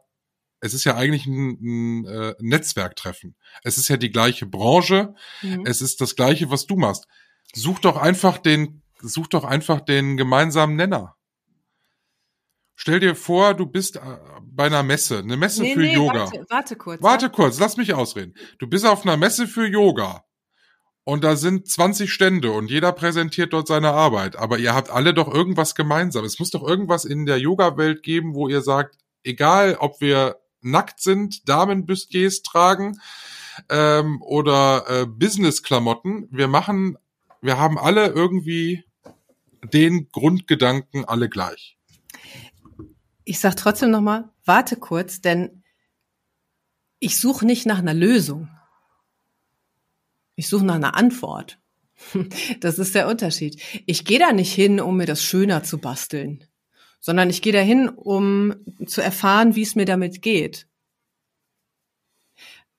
es ist ja eigentlich ein, ein äh, Netzwerktreffen. Es ist ja die gleiche Branche, mhm. es ist das gleiche, was du machst. Such doch einfach den, such doch einfach den gemeinsamen Nenner. Stell dir vor, du bist äh, bei einer Messe, eine Messe nee, für nee, Yoga. Warte, warte kurz. Warte kurz, lass mich ausreden. Du bist auf einer Messe für Yoga und da sind 20 Stände und jeder präsentiert dort seine Arbeit. Aber ihr habt alle doch irgendwas gemeinsam. Es muss doch irgendwas in der Yoga-Welt geben, wo ihr sagt, egal ob wir nackt sind, Damenbüstiers tragen ähm, oder äh, Business-Klamotten, wir machen, wir haben alle irgendwie den Grundgedanken alle gleich. Ich sag trotzdem nochmal, warte kurz, denn ich suche nicht nach einer Lösung. Ich suche nach einer Antwort. Das ist der Unterschied. Ich gehe da nicht hin, um mir das schöner zu basteln, sondern ich gehe da hin, um zu erfahren, wie es mir damit geht.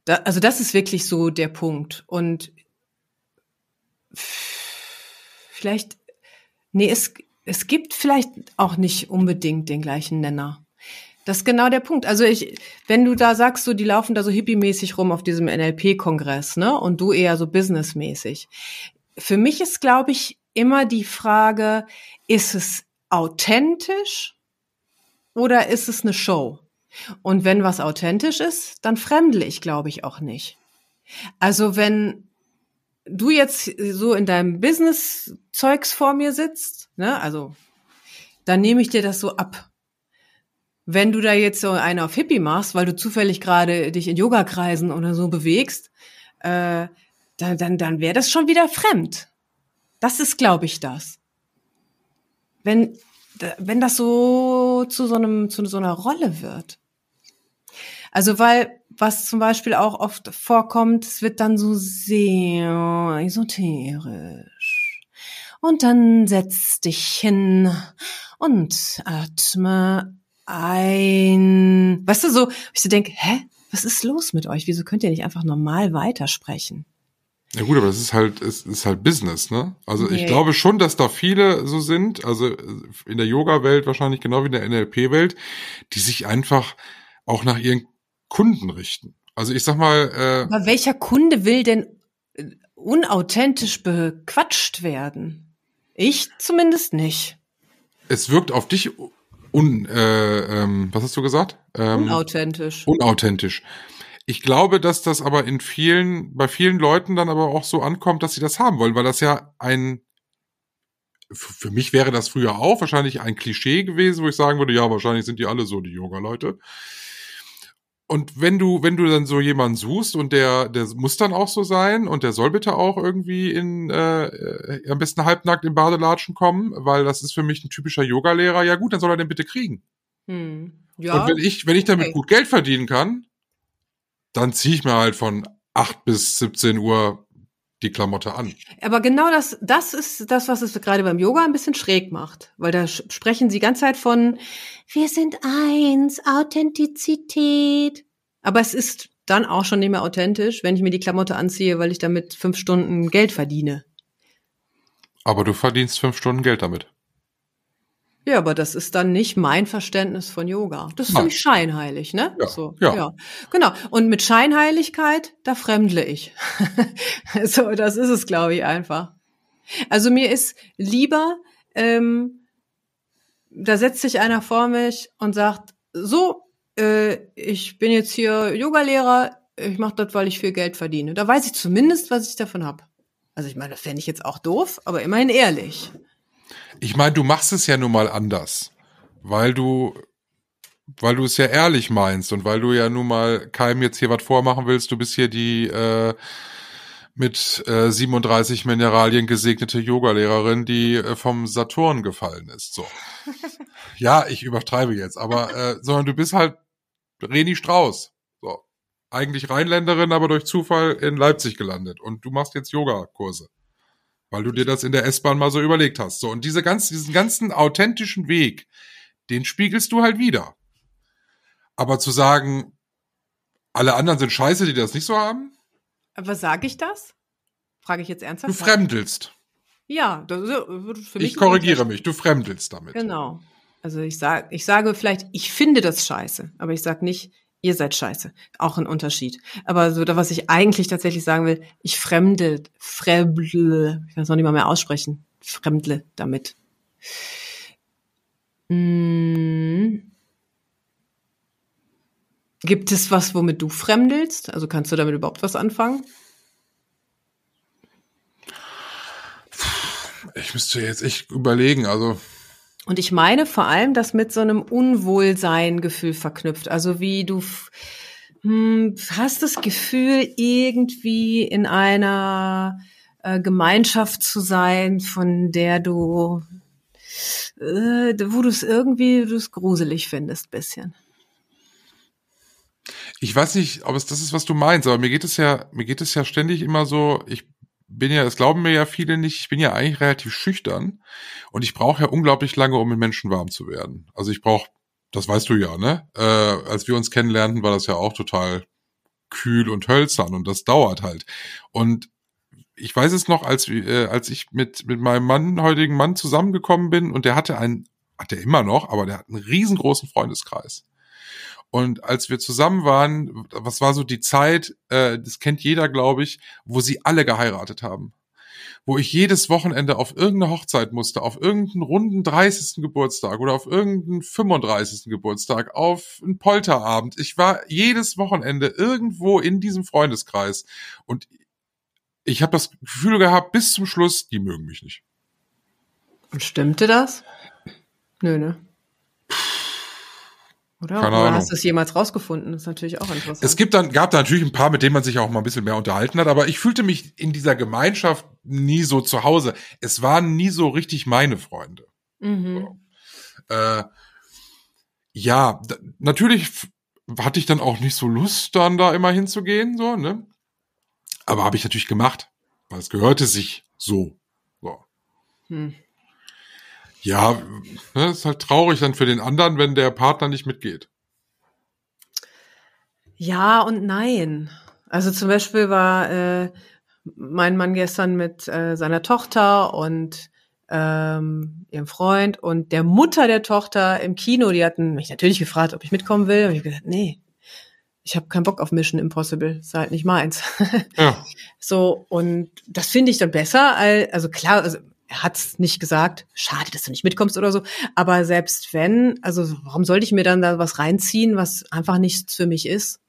Da, also das ist wirklich so der Punkt. Und vielleicht, nee, es, es gibt vielleicht auch nicht unbedingt den gleichen Nenner. Das ist genau der Punkt. Also ich, wenn du da sagst, so die laufen da so hippie-mäßig rum auf diesem NLP-Kongress, ne, und du eher so businessmäßig. Für mich ist, glaube ich, immer die Frage, ist es authentisch oder ist es eine Show? Und wenn was authentisch ist, dann fremdle ich, glaube ich, auch nicht. Also wenn du jetzt so in deinem Business-Zeugs vor mir sitzt, ne, also dann nehme ich dir das so ab. Wenn du da jetzt so eine auf Hippie machst, weil du zufällig gerade dich in Yogakreisen oder so bewegst, äh, dann, dann, dann wäre das schon wieder fremd. Das ist, glaube ich, das. Wenn, wenn das so zu so einem, zu so einer Rolle wird. Also, weil, was zum Beispiel auch oft vorkommt, es wird dann so sehr esoterisch. Und dann setz dich hin und atme ein, weißt du, so, ich so denke, hä, was ist los mit euch? Wieso könnt ihr nicht einfach normal weitersprechen? Ja gut, aber es ist halt, es ist halt Business, ne? Also nee. ich glaube schon, dass da viele so sind, also in der Yoga-Welt wahrscheinlich genau wie in der NLP-Welt, die sich einfach auch nach ihren Kunden richten. Also ich sag mal. Äh, aber welcher Kunde will denn äh, unauthentisch bequatscht werden? Ich zumindest nicht. Es wirkt auf dich un, äh, ähm, was hast du gesagt? Ähm, unauthentisch. Unauthentisch. Ich glaube, dass das aber in vielen, bei vielen Leuten dann aber auch so ankommt, dass sie das haben wollen, weil das ja ein, für mich wäre das früher auch wahrscheinlich ein Klischee gewesen, wo ich sagen würde, ja, wahrscheinlich sind die alle so, die Yoga-Leute. Und wenn du, wenn du dann so jemanden suchst und der, der muss dann auch so sein und der soll bitte auch irgendwie in äh, äh, am besten halbnackt im Badelatschen kommen, weil das ist für mich ein typischer Yogalehrer. Ja gut, dann soll er den bitte kriegen. Hm. Ja. Und wenn ich, wenn ich damit okay. gut Geld verdienen kann, dann ziehe ich mir halt von 8 bis 17 Uhr die Klamotte an. Aber genau das, das ist das, was es gerade beim Yoga ein bisschen schräg macht. Weil da sprechen sie die ganze Zeit von, wir sind eins, Authentizität. Aber es ist dann auch schon nicht mehr authentisch, wenn ich mir die Klamotte anziehe, weil ich damit fünf Stunden Geld verdiene. Aber du verdienst fünf Stunden Geld damit. Ja, aber das ist dann nicht mein Verständnis von Yoga. Das ist für mich scheinheilig, ne? Ja, so, ja. ja. Genau. Und mit Scheinheiligkeit, da fremdle ich. so, das ist es, glaube ich, einfach. Also mir ist lieber, ähm, da setzt sich einer vor mich und sagt, so, äh, ich bin jetzt hier Yogalehrer, ich mache das, weil ich viel Geld verdiene. Da weiß ich zumindest, was ich davon habe. Also ich meine, das fände ich jetzt auch doof, aber immerhin ehrlich. Ich meine, du machst es ja nun mal anders, weil du weil du es ja ehrlich meinst und weil du ja nun mal keinem jetzt hier was vormachen willst. Du bist hier die äh, mit äh, 37 Mineralien gesegnete Yogalehrerin, die äh, vom Saturn gefallen ist. So. ja, ich übertreibe jetzt, aber äh, sondern du bist halt Reni Strauß. So. Eigentlich Rheinländerin, aber durch Zufall in Leipzig gelandet. Und du machst jetzt Yogakurse. Weil du dir das in der S-Bahn mal so überlegt hast. So. Und diese ganzen, diesen ganzen authentischen Weg, den spiegelst du halt wieder. Aber zu sagen, alle anderen sind scheiße, die das nicht so haben? Aber sage ich das? Frage ich jetzt ernsthaft. Du fremdelst. Ja, das ist für mich. Ich korrigiere mich, du fremdelst damit. Genau. Also ich sage, ich sage vielleicht, ich finde das scheiße, aber ich sage nicht, ihr seid scheiße. Auch ein Unterschied. Aber so, was ich eigentlich tatsächlich sagen will, ich fremdel, fremdle, ich kann es noch nicht mal mehr aussprechen, fremdle damit. Hm. Gibt es was, womit du fremdelst? Also kannst du damit überhaupt was anfangen? Ich müsste jetzt echt überlegen, also. Und ich meine vor allem das mit so einem Unwohlsein-Gefühl verknüpft. Also wie du hm, hast das Gefühl, irgendwie in einer äh, Gemeinschaft zu sein, von der du, äh, wo du es irgendwie du gruselig findest, bisschen. Ich weiß nicht, ob es das ist, was du meinst, aber mir geht es ja, mir geht es ja ständig immer so, ich bin ja, es glauben mir ja viele nicht, ich bin ja eigentlich relativ schüchtern und ich brauche ja unglaublich lange, um mit Menschen warm zu werden. Also ich brauche, das weißt du ja, ne? Äh, als wir uns kennenlernten, war das ja auch total kühl und hölzern und das dauert halt. Und ich weiß es noch, als, äh, als ich mit, mit meinem Mann, heutigen Mann zusammengekommen bin und der hatte einen, hat er immer noch, aber der hat einen riesengroßen Freundeskreis. Und als wir zusammen waren, was war so die Zeit, äh, das kennt jeder, glaube ich, wo sie alle geheiratet haben. Wo ich jedes Wochenende auf irgendeine Hochzeit musste, auf irgendeinen runden 30. Geburtstag oder auf irgendeinen 35. Geburtstag, auf einen Polterabend. Ich war jedes Wochenende irgendwo in diesem Freundeskreis. Und ich habe das Gefühl gehabt, bis zum Schluss, die mögen mich nicht. Und stimmte das? Nö, ne? Oder? Keine Oder Ahnung. hast du es jemals rausgefunden? Das ist natürlich auch interessant. Es gibt dann, gab da natürlich ein paar, mit denen man sich auch mal ein bisschen mehr unterhalten hat, aber ich fühlte mich in dieser Gemeinschaft nie so zu Hause. Es waren nie so richtig meine Freunde. mhm. Äh, ja, natürlich hatte ich dann auch nicht so Lust, dann da immer hinzugehen, so, ne? Aber habe ich natürlich gemacht, weil es gehörte sich so. so. Hm. Ja, ne, ist halt traurig dann für den anderen, wenn der Partner nicht mitgeht. Ja und nein. Also zum Beispiel war äh, mein Mann gestern mit äh, seiner Tochter und ähm, ihrem Freund und der Mutter der Tochter im Kino. Die hatten mich natürlich gefragt, ob ich mitkommen will. Und ich hab gesagt, nee, ich habe keinen Bock auf Mission Impossible. Ist halt nicht meins. Ja. So, und das finde ich dann besser, als, also klar, also er hat's nicht gesagt, schade, dass du nicht mitkommst oder so, aber selbst wenn, also warum sollte ich mir dann da was reinziehen, was einfach nichts für mich ist?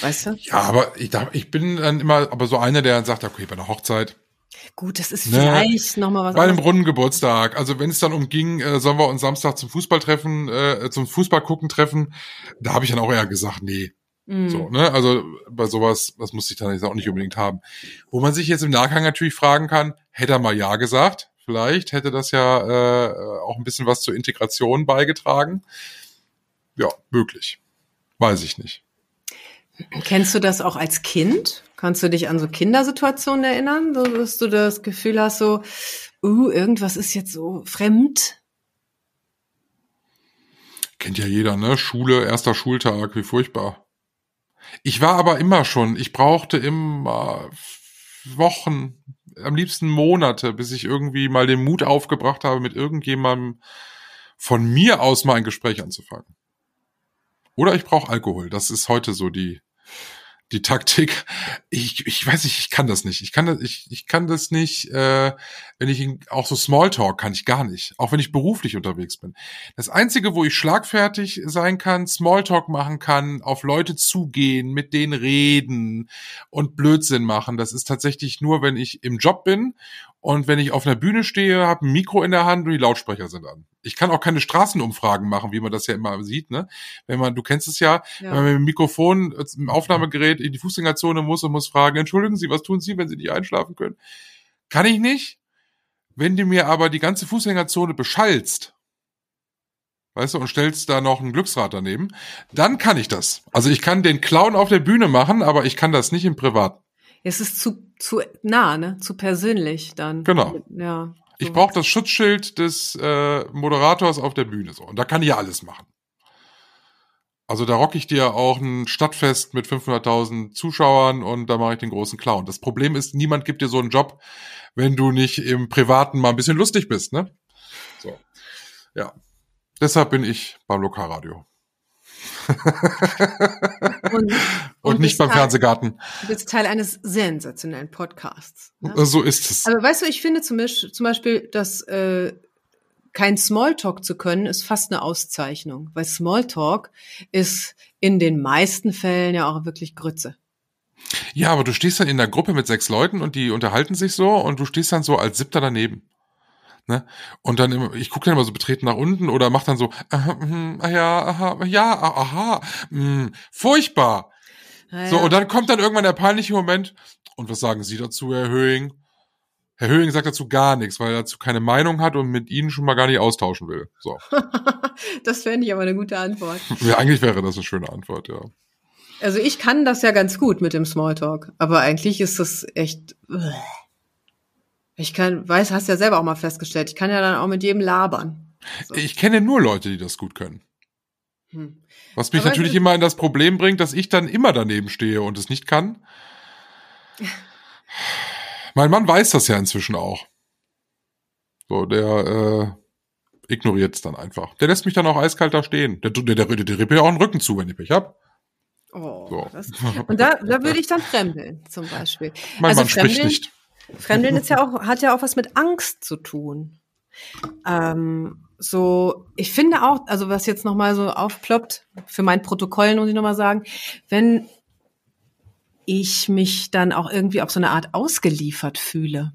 Weißt du? Ja, aber ich, ich bin dann immer aber so einer, der dann sagt, okay, bei einer Hochzeit, Gut, das ist Ne, vielleicht noch mal was bei einem anderes. runden Geburtstag. Also wenn es dann umging, äh, sollen wir uns Samstag zum Fußball treffen, äh, zum Fußball gucken treffen, da habe ich dann auch eher gesagt, nee, Mm. So, ne? Also bei sowas, das muss ich dann jetzt auch nicht unbedingt haben. Wo man sich jetzt im Nachgang natürlich fragen kann, hätte er mal Ja gesagt? Vielleicht hätte das ja äh, auch ein bisschen was zur Integration beigetragen. Ja, möglich. Weiß ich nicht. Kennst du das auch als Kind? Kannst du dich an so Kindersituationen erinnern, so dass du das Gefühl hast, so, uh, irgendwas ist jetzt so fremd? Kennt ja jeder, ne? Schule, erster Schultag, wie furchtbar. Ich war aber immer schon, ich brauchte immer Wochen, am liebsten Monate, bis ich irgendwie mal den Mut aufgebracht habe, mit irgendjemandem von mir aus mal ein Gespräch anzufangen. Oder ich brauche Alkohol. Das ist heute so die, die Taktik. Ich, ich weiß nicht, ich kann das nicht. Ich kann das, ich, ich kann das nicht, äh, wenn ich auch so Smalltalk kann ich gar nicht. Auch wenn ich beruflich unterwegs bin. Das Einzige, wo ich schlagfertig sein kann, Smalltalk machen kann, auf Leute zugehen, mit denen reden und Blödsinn machen, das ist tatsächlich nur, wenn ich im Job bin und wenn ich auf einer Bühne stehe, habe ein Mikro in der Hand und die Lautsprecher sind an. Ich kann auch keine Straßenumfragen machen, wie man das ja immer sieht, ne? Wenn man, du kennst es ja, Ja. wenn man mit dem Mikrofon äh, im Aufnahmegerät in die Fußgängerzone muss und muss fragen, entschuldigen Sie, was tun Sie, wenn Sie nicht einschlafen können? Kann ich nicht. Wenn du mir aber die ganze Fußgängerzone beschallst, weißt du, und stellst da noch ein Glücksrad daneben, dann kann ich das. Also ich kann den Clown auf der Bühne machen, aber ich kann das nicht im Privat. Es ist zu, zu nah, ne? Zu persönlich dann. Genau. Ja. Ich brauche das Schutzschild des äh, Moderators auf der Bühne so und da kann ich ja alles machen. Also da rock ich dir auch ein Stadtfest mit 500.000 Zuschauern und da mache ich den großen Clown. Das Problem ist, niemand gibt dir so einen Job, wenn du nicht im Privaten mal ein bisschen lustig bist, ne? So. Ja. Deshalb bin ich beim Lokalradio. Und, Und, nicht bist beim Teil- Fernsehgarten. Du bist Teil eines sensationellen Podcasts. Ne? So ist es. Aber weißt du, ich finde zum Beispiel, zum Beispiel dass äh, kein Smalltalk zu können, ist fast eine Auszeichnung. Weil Smalltalk ist in den meisten Fällen ja auch wirklich Grütze. Ja, aber du stehst dann in der Gruppe mit sechs Leuten und die unterhalten sich so und du stehst dann so als Siebter daneben. Ne? Und dann immer, ich gucke dann immer so betreten nach unten oder mach dann so, aha, mhm, ah ja, aha, ja, ah, aha, mh, furchtbar. Naja, So, und dann kommt dann irgendwann der peinliche Moment. Und was sagen Sie dazu, Herr Höhing? Herr Höhing sagt dazu gar nichts, weil er dazu keine Meinung hat und mit Ihnen schon mal gar nicht austauschen will. So. das fände ich aber eine gute Antwort. Ja, eigentlich wäre das eine schöne Antwort, ja. Also ich kann das ja ganz gut mit dem Smalltalk, aber eigentlich ist das echt. Ich kann, weiß, hast ja selber auch mal festgestellt, ich kann ja dann auch mit jedem labern. So. Ich kenne nur Leute, die das gut können. Hm. Was mich Aber natürlich immer in das Problem bringt, dass ich dann immer daneben stehe und es nicht kann. Mein Mann weiß das ja inzwischen auch. So, der äh, ignoriert es dann einfach. Der lässt mich dann auch eiskalt da stehen. Der, der, der, der, der rippt mir auch den Rücken zu, wenn ich Pech hab. Oh, So. das, und da, da würde ich dann fremdeln, zum Beispiel. Mein Also Mann spricht Fremdeln- nicht. Fremdeln ist ja auch, hat ja auch was mit Angst zu tun. Ähm, so, ich finde auch, also was jetzt nochmal so aufploppt, für mein Protokoll muss ich nochmal sagen, wenn ich mich dann auch irgendwie auf so eine Art ausgeliefert fühle.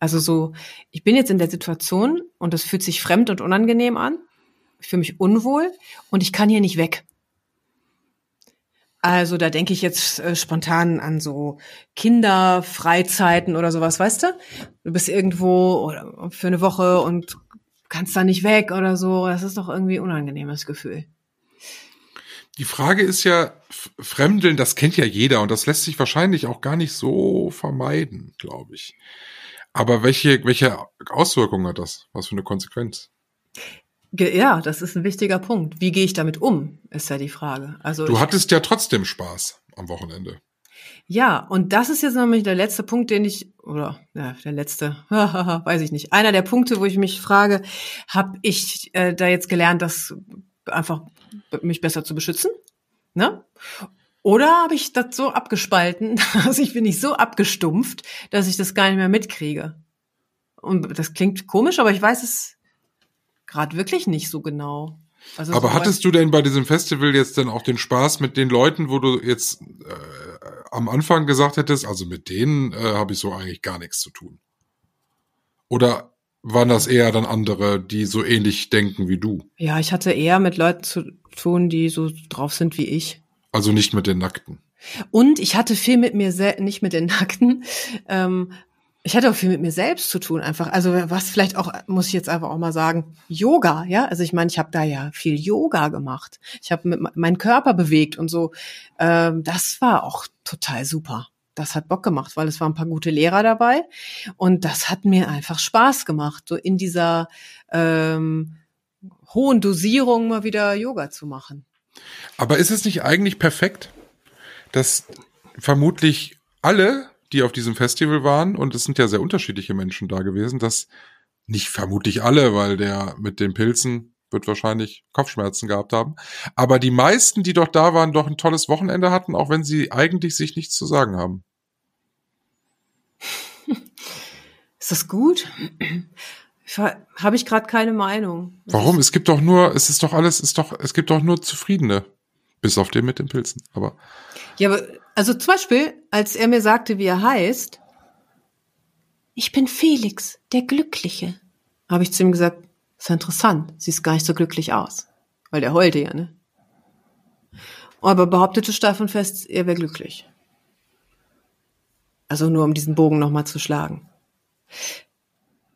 Also so, ich bin jetzt in der Situation und das fühlt sich fremd und unangenehm an. Ich fühle mich unwohl und ich kann hier nicht weg. Also da denke ich jetzt äh, spontan an so Kinderfreizeiten oder sowas, weißt du? Du bist irgendwo für eine Woche und kannst da nicht weg oder so. Das ist doch irgendwie ein unangenehmes Gefühl. Die Frage ist ja, Fremdeln, das kennt ja jeder und das lässt sich wahrscheinlich auch gar nicht so vermeiden, glaube ich. Aber welche, welche Auswirkungen hat das? Was für eine Konsequenz? Ja, das ist ein wichtiger Punkt. Wie gehe ich damit um, ist ja die Frage. Also Du hattest ja trotzdem Spaß am Wochenende. ja, und das ist jetzt nämlich der letzte Punkt, den ich oder ja, der letzte, weiß ich nicht. Einer der Punkte, wo ich mich frage, habe ich äh, da jetzt gelernt, das einfach mich besser zu beschützen, ne? Oder habe ich das so abgespalten, also ich bin nicht so abgestumpft, dass ich das gar nicht mehr mitkriege. Und das klingt komisch, aber ich weiß es gerade wirklich nicht so genau. Also Aber so hattest du denn bei diesem Festival jetzt dann auch den Spaß mit den Leuten, wo du jetzt äh, am Anfang gesagt hättest, also mit denen äh, habe ich so eigentlich gar nichts zu tun? Oder waren das eher dann andere, die so ähnlich denken wie du? Ja, ich hatte eher mit Leuten zu tun, die so drauf sind wie ich. Also nicht mit den Nackten. Und ich hatte viel mit mir nicht mit den Nackten, ähm, ich hatte auch viel mit mir selbst zu tun einfach. Also was vielleicht auch, muss ich jetzt einfach auch mal sagen, Yoga, ja. Also ich meine, ich habe da ja viel Yoga gemacht. Ich habe meinen Körper bewegt und so. Ähm, das war auch total super. Das hat Bock gemacht, weil es waren ein paar gute Lehrer dabei und das hat mir einfach Spaß gemacht, so in dieser ähm, hohen Dosierung mal wieder Yoga zu machen. Aber ist es nicht eigentlich perfekt, dass vermutlich alle, die auf diesem Festival waren, und es sind ja sehr unterschiedliche Menschen da gewesen, dass nicht vermutlich alle, weil der mit den Pilzen wird wahrscheinlich Kopfschmerzen gehabt haben, aber die meisten, die doch da waren, doch ein tolles Wochenende hatten, auch wenn sie eigentlich sich nichts zu sagen haben. Ist das gut? Habe ich gerade keine Meinung. Warum? Es gibt doch nur, es ist doch alles, ist doch, es gibt doch nur Zufriedene. Bis auf den mit den Pilzen. Aber ja, aber also zum Beispiel, als er mir sagte, wie er heißt, ich bin Felix, der Glückliche, habe ich zu ihm gesagt, ist ja interessant, siehst gar nicht so glücklich aus. Weil der heulte ja, ne? Aber behauptete steif und fest, er wäre glücklich. Also nur um diesen Bogen nochmal zu schlagen.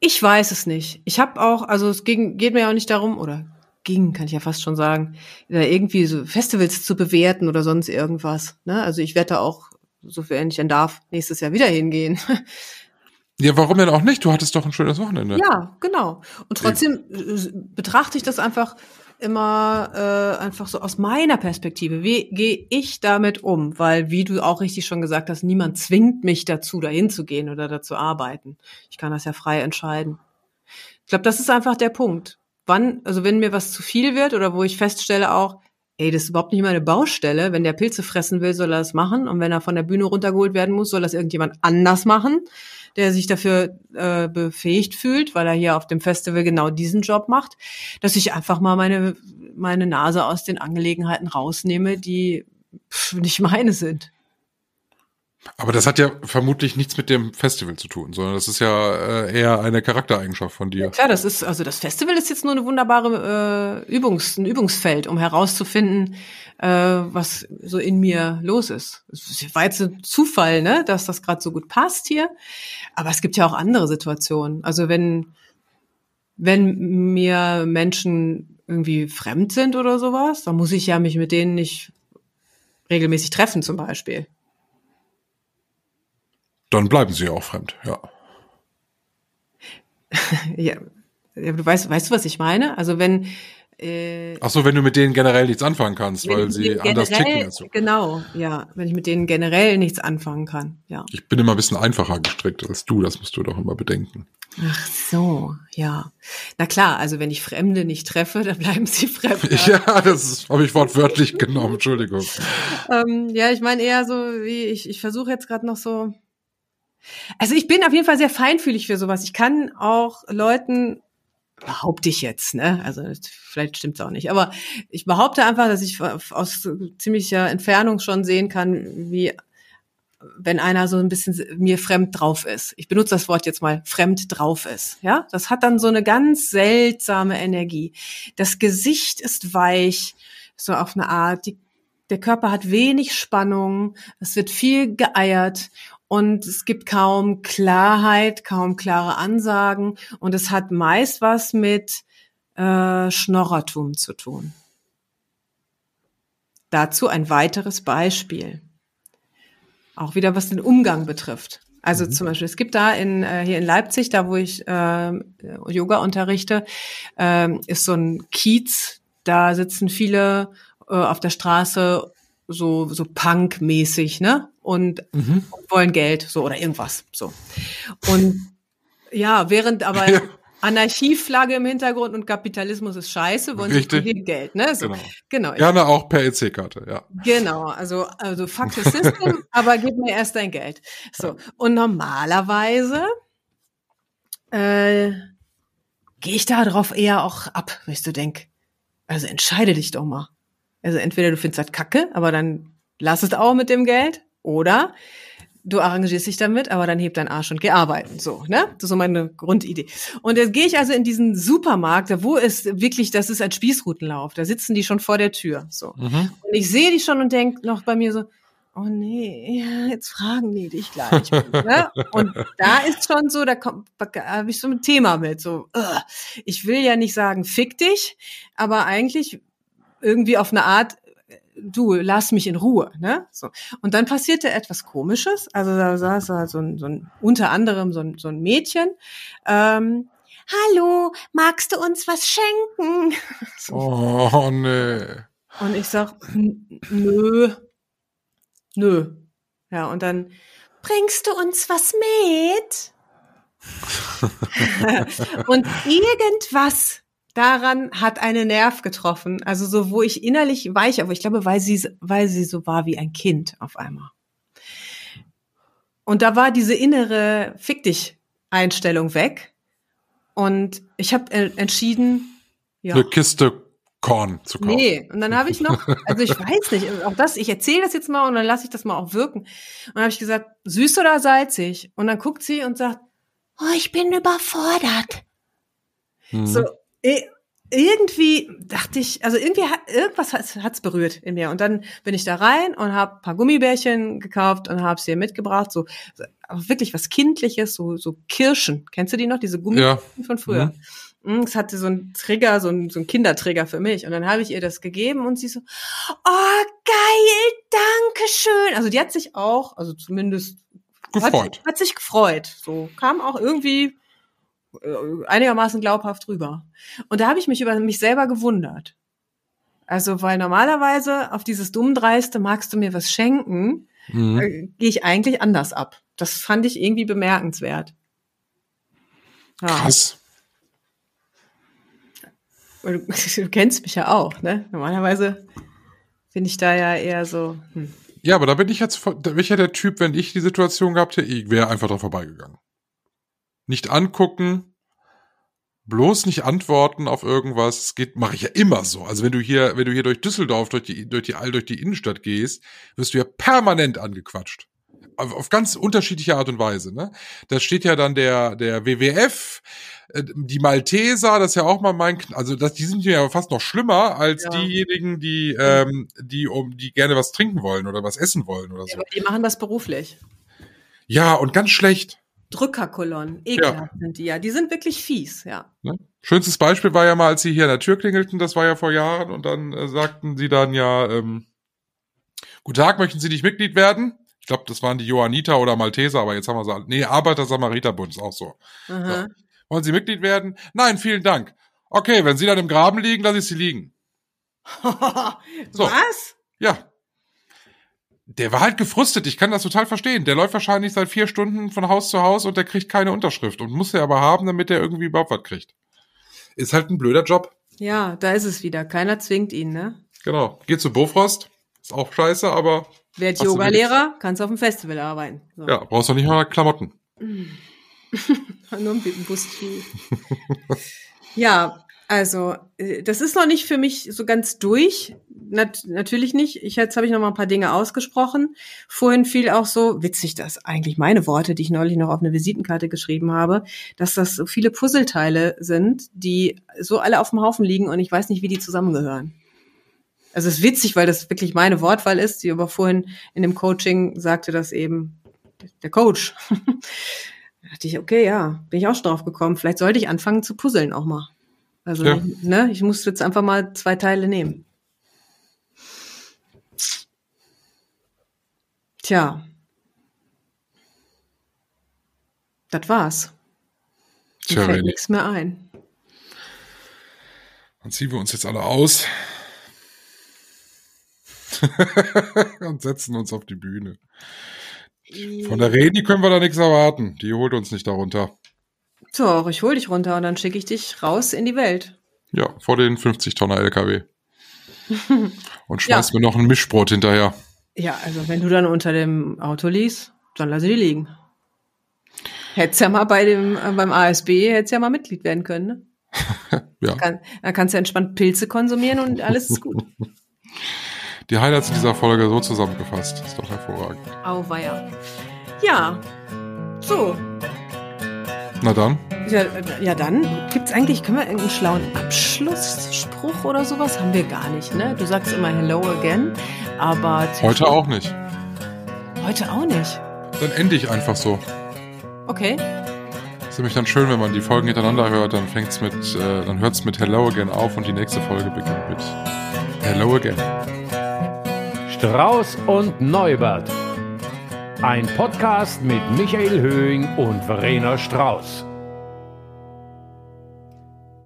Ich weiß es nicht. Ich habe auch, also es ging, geht mir ja auch nicht darum, oder ging, kann ich ja fast schon sagen, da irgendwie so Festivals zu bewerten oder sonst irgendwas. Ne? Also ich werde da auch, sofern ich denn darf, nächstes Jahr wieder hingehen. Ja, warum denn auch nicht? Du hattest doch ein schönes Wochenende. Ja, genau. Und trotzdem äh, betrachte ich das einfach immer äh, einfach so aus meiner Perspektive. Wie gehe ich damit um? Weil, wie du auch richtig schon gesagt hast, niemand zwingt mich dazu, dahin zu gehen oder dazu arbeiten. Ich kann das ja frei entscheiden. Ich glaube, das ist einfach der Punkt. Wann, also wenn mir was zu viel wird oder wo ich feststelle auch, ey, das ist überhaupt nicht meine Baustelle. Wenn der Pilze fressen will, soll er das machen. Und wenn er von der Bühne runtergeholt werden muss, soll das irgendjemand anders machen der sich dafür äh, befähigt fühlt, weil er hier auf dem Festival genau diesen Job macht, dass ich einfach mal meine, meine Nase aus den Angelegenheiten rausnehme, die pff, nicht meine sind. Aber das hat ja vermutlich nichts mit dem Festival zu tun, sondern das ist ja äh, eher eine Charaktereigenschaft von dir. Ja, klar, das ist, also das Festival ist jetzt nur eine wunderbare äh, Übungs, ein Übungsfeld, um herauszufinden, äh, was so in mir los ist. Es war jetzt ein Zufall, ne, dass das gerade so gut passt hier. Aber es gibt ja auch andere Situationen. Also wenn, wenn mir Menschen irgendwie fremd sind oder sowas, dann muss ich ja mich mit denen nicht regelmäßig treffen, zum Beispiel. Dann bleiben sie auch fremd, ja. ja, du weißt, weißt du, was ich meine? Also wenn äh, Ach so, wenn du mit denen generell nichts anfangen kannst, weil sie anders ticken als du. Genau, ja, wenn ich mit denen generell nichts anfangen kann, ja. Ich bin immer ein bisschen einfacher gestrickt als du, das musst du doch immer bedenken. Ach so, ja. Na klar, also wenn ich Fremde nicht treffe, dann bleiben sie fremd. Ja, das habe ich wortwörtlich genommen, Entschuldigung. ähm, ja, ich meine eher so, wie ich, ich versuche jetzt gerade noch so also ich bin auf jeden Fall sehr feinfühlig für sowas. Ich kann auch Leuten behaupte ich jetzt, ne? Also vielleicht stimmt's auch nicht, aber ich behaupte einfach, dass ich aus ziemlicher Entfernung schon sehen kann, wie wenn einer so ein bisschen mir fremd drauf ist. Ich benutze das Wort jetzt mal fremd drauf ist, ja? Das hat dann so eine ganz seltsame Energie. Das Gesicht ist weich, so auf eine Art, die, der Körper hat wenig Spannung, es wird viel geeiert und es gibt kaum Klarheit, kaum klare Ansagen und es hat meist was mit äh, Schnorrertum zu tun. Dazu ein weiteres Beispiel. Auch wieder was den Umgang betrifft. Also mhm. zum Beispiel, es gibt da in, äh, hier in Leipzig, da wo ich äh, Yoga unterrichte, äh, ist so ein Kiez, da sitzen viele äh, auf der Straße so, so Punk-mäßig, ne? Und mhm. wollen Geld, so oder irgendwas, so. Und ja, während aber ja. Anarchieflagge im Hintergrund und Kapitalismus ist scheiße, wollen Richtig. sie Geld, ne? So, genau. genau. Gerne auch per EC-Karte, ja. Genau, also, also fuck the system, aber gib mir erst dein Geld. So. Und normalerweise, äh, gehe ich da drauf eher auch ab, wenn ich so denk, also entscheide dich doch mal. Also entweder du findest das kacke, aber dann lass es auch mit dem Geld, oder du arrangierst dich damit, aber dann heb dein Arsch und geh arbeiten. So, ne? Das ist so meine Grundidee. Und jetzt gehe ich also in diesen Supermarkt, wo ist wirklich, das ist ein Spießrutenlauf. Da sitzen die schon vor der Tür. So. Mhm. Und ich sehe die schon und denk noch bei mir so, oh nee, jetzt fragen die dich gleich. ne? Und da ist schon so, da kommt, da habe ich so ein Thema mit. So, uh, ich will ja nicht sagen, fick dich, aber eigentlich irgendwie auf eine Art, du, lass mich in Ruhe, ne? So. Und dann passierte etwas Komisches. Also da saß da so ein, so ein unter anderem so ein, so ein Mädchen. Ähm, Hallo, magst du uns was schenken? So. Oh, nee. Und ich sag, nö, nö. Ja, und dann, bringst du uns was mit? und irgendwas daran hat eine Nerv getroffen. Also so, wo ich innerlich weich, aber ich glaube, weil sie, weil sie so war wie ein Kind auf einmal. Und da war diese innere Fick dich Einstellung weg. Und ich habe entschieden, ja. Eine Kiste Korn zu kaufen. Nee, und dann habe ich noch, also ich weiß nicht, auch das, ich erzähle das jetzt mal und dann lasse ich das mal auch wirken. Und dann habe ich gesagt, süß oder salzig? Und dann guckt sie und sagt, oh, ich bin überfordert. Mhm. So, irgendwie dachte ich, also irgendwie hat irgendwas hat's berührt in mir und dann bin ich da rein und habe paar Gummibärchen gekauft und habe sie mitgebracht, so, so wirklich was kindliches, so so Kirschen. Kennst du die noch diese Gummibärchen ja. von früher? Mhm. hm, es hatte so einen Trigger, so einen, so einen Kindertrigger für mich. Und dann habe ich ihr das gegeben und sie so, oh, geil, danke schön. Also die hat sich auch, also zumindest Gefreut. Hat, hat sich gefreut. So kam auch irgendwie einigermaßen glaubhaft rüber. Und da habe ich mich über mich selber gewundert. Also, weil normalerweise auf dieses Dummdreiste magst du mir was schenken, Mhm. äh, gehe ich eigentlich anders ab. Das fand ich irgendwie bemerkenswert. Ja, Krass. du, du kennst mich ja auch, ne? Normalerweise bin ich da ja eher so, hm. Ja, aber da bin ich jetzt, da bin ich ja der Typ, wenn ich die Situation gehabt hätte, ich wäre einfach drauf vorbeigegangen. Nicht angucken, bloß nicht antworten auf irgendwas. Das geht, mache ich ja immer so. Also wenn du hier, wenn du hier durch Düsseldorf, durch die, durch die, all durch die Innenstadt gehst, wirst du ja permanent angequatscht. Auf, auf ganz unterschiedliche Art und Weise, ne? Da steht ja dann der, der WWF, äh, die Malteser, das ist ja auch mal mein, Kn- also das, die sind ja fast noch schlimmer als Ja. diejenigen, die, ähm, die um, die gerne was trinken wollen oder was essen wollen oder so. Aber die machen das beruflich. Ja, und ganz schlecht. Drückerkolonnen, ekelhaft sind die ja. Die sind wirklich fies, ja. Ne? Schönstes Beispiel war ja mal, als sie hier an der Tür klingelten, das war ja vor Jahren, und dann äh, sagten sie dann ja, ähm, Guten Tag, möchten Sie nicht Mitglied werden? Ich glaube, das waren die Johanniter oder Malteser, aber jetzt haben wir sie alle. Nee, Arbeiter-Samariterbund ist auch so. Aha. Wollen Sie Mitglied werden? Nein, vielen Dank. Okay, wenn Sie dann im Graben liegen, lasse ich Sie liegen. So. Was? Ja. Der war halt gefrustet, ich kann das total verstehen. Der läuft wahrscheinlich seit vier Stunden von Haus zu Haus und der kriegt keine Unterschrift und muss er aber haben, damit er irgendwie überhaupt was kriegt. Ist halt ein blöder Job. Ja, da ist es wieder. Keiner zwingt ihn, ne? Genau. Geht zu Bofrost. Ist auch scheiße, aber Werd Yoga-Lehrer, kannst auf dem Festival arbeiten. So. ja, brauchst doch nicht mal Klamotten. Nur mit dem Bus viel. ja, also, äh, das ist noch nicht für mich so ganz durch. Nat natürlich nicht. Ich, jetzt habe ich noch mal ein paar Dinge ausgesprochen. Vorhin fiel auch so, witzig, dass eigentlich meine Worte, die ich neulich noch auf eine Visitenkarte geschrieben habe, dass das so viele Puzzleteile sind, die so alle auf dem Haufen liegen und ich weiß nicht, wie die zusammengehören. Also es ist witzig, weil das wirklich meine Wortwahl ist, die aber vorhin in dem Coaching sagte das eben der Coach. Da dachte ich, okay, ja, bin ich auch schon drauf gekommen. Vielleicht sollte ich anfangen zu puzzeln auch mal. Also, Ja. ne, ich muss jetzt einfach mal zwei Teile nehmen. Tja. Das war's. Mir Tja, fällt nichts mehr ein. dann ziehen wir uns jetzt alle aus. und setzen uns auf die Bühne. Von der Reni können wir da nichts erwarten. Die holt uns nicht darunter. So, ich hol dich runter und dann schicke ich dich raus in die Welt. Ja, vor den 50 Tonner LKW. Und schmeißt mir noch ein Mischbrot hinterher. Ja, also wenn du dann unter dem Auto liegst, dann lass die liegen. Hättest ja mal bei dem, äh, beim ASB, hättest ja mal Mitglied werden können, ne? Ja. Kann, dann kannst du entspannt Pilze konsumieren und alles ist gut. Die Highlights dieser Folge so zusammengefasst. Ist doch hervorragend. Auweia. Ja, so. Na dann. Ja, ja dann gibt's eigentlich, können wir irgendeinen schlauen Abschlussspruch oder sowas? Haben wir gar nicht, ne? Du sagst immer Hello again, aber Heute auch nicht. Heute auch nicht. Dann ende ich einfach so. Okay. Ist nämlich dann schön, wenn man die Folgen hintereinander hört, dann fängt's mit, äh, dann hört's mit Hello Again auf und die nächste Folge beginnt mit Hello Again. Strauß und Neubert. Ein Podcast mit Michael Höhing und Verena Strauß.